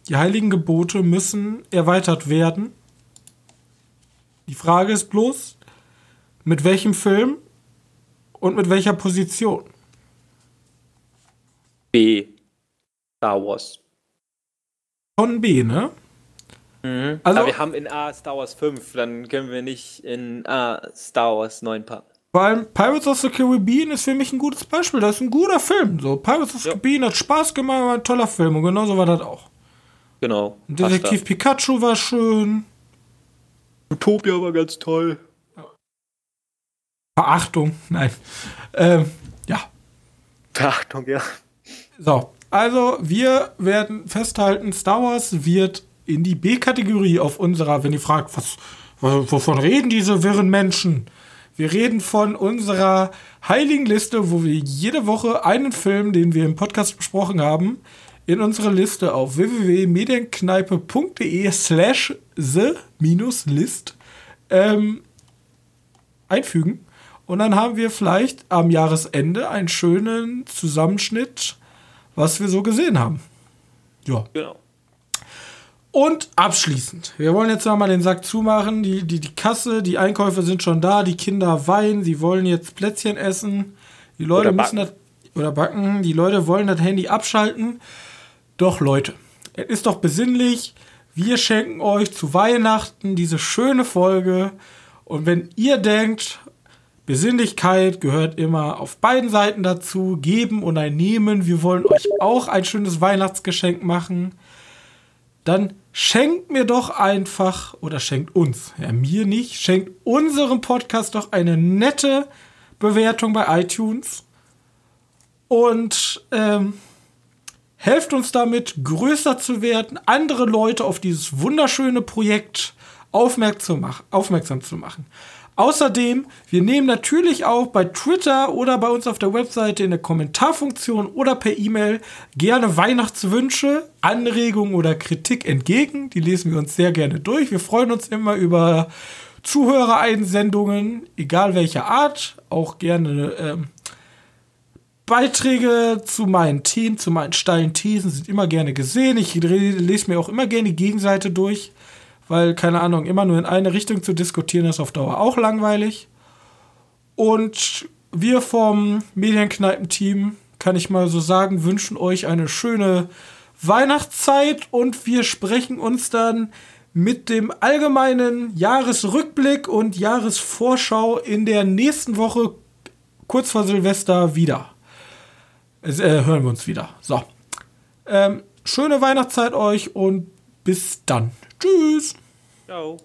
die heiligen Gebote müssen erweitert werden. Die Frage ist bloß, mit welchem Film und mit welcher Position? B. Star Wars. Von B, ne? Mhm. Also, Aber wir haben in A Star Wars 5, dann können wir nicht in A Star Wars 9 packen. Weil Pirates of the Caribbean ist für mich ein gutes Beispiel. Das ist ein guter Film. So, Pirates of the ja. Caribbean hat Spaß gemacht, war ein toller Film. Und genauso war das auch. Genau. Detektiv Pikachu war schön. Utopia war ganz toll. Verachtung, nein. Ähm, ja. Verachtung, ja. So, also wir werden festhalten, Star Wars wird in die B-Kategorie auf unserer, wenn ihr fragt, was, wovon reden diese wirren Menschen? Wir reden von unserer heiligen Liste, wo wir jede Woche einen Film, den wir im Podcast besprochen haben, in unsere Liste auf www.medienkneipe.de slash the-list ähm, einfügen. Und dann haben wir vielleicht am Jahresende einen schönen Zusammenschnitt, was wir so gesehen haben. Ja. Genau. Und abschließend, wir wollen jetzt nochmal den Sack zumachen. Die, die, die Kasse, die Einkäufe sind schon da, die Kinder weinen, sie wollen jetzt Plätzchen essen. Die Leute oder müssen das. Oder backen. Die Leute wollen das Handy abschalten. Doch, Leute, es ist doch besinnlich. Wir schenken euch zu Weihnachten diese schöne Folge. Und wenn ihr denkt, Besinnlichkeit gehört immer auf beiden Seiten dazu, geben und ein Nehmen. Wir wollen euch auch ein schönes Weihnachtsgeschenk machen. Dann schenkt mir doch einfach, oder schenkt uns, ja, mir nicht, schenkt unserem Podcast doch eine nette Bewertung bei iTunes und ähm, helft uns damit, größer zu werden, andere Leute auf dieses wunderschöne Projekt aufmerksam, aufmerksam zu machen. Außerdem, wir nehmen natürlich auch bei Twitter oder bei uns auf der Webseite in der Kommentarfunktion oder per E-Mail gerne Weihnachtswünsche, Anregungen oder Kritik entgegen. Die lesen wir uns sehr gerne durch. Wir freuen uns immer über Zuhörereinsendungen, egal welcher Art. Auch gerne ähm, Beiträge zu meinen Themen, zu meinen steilen Thesen sind immer gerne gesehen. Ich lese mir auch immer gerne die Gegenseite durch weil, keine Ahnung, immer nur in eine Richtung zu diskutieren ist auf Dauer auch langweilig. Und wir vom Medienkneipen-Team, kann ich mal so sagen, wünschen euch eine schöne Weihnachtszeit und wir sprechen uns dann mit dem allgemeinen Jahresrückblick und Jahresvorschau in der nächsten Woche kurz vor Silvester wieder. Äh, hören wir uns wieder. So. Ähm, schöne Weihnachtszeit euch und bis dann. Tschüss. Ciao.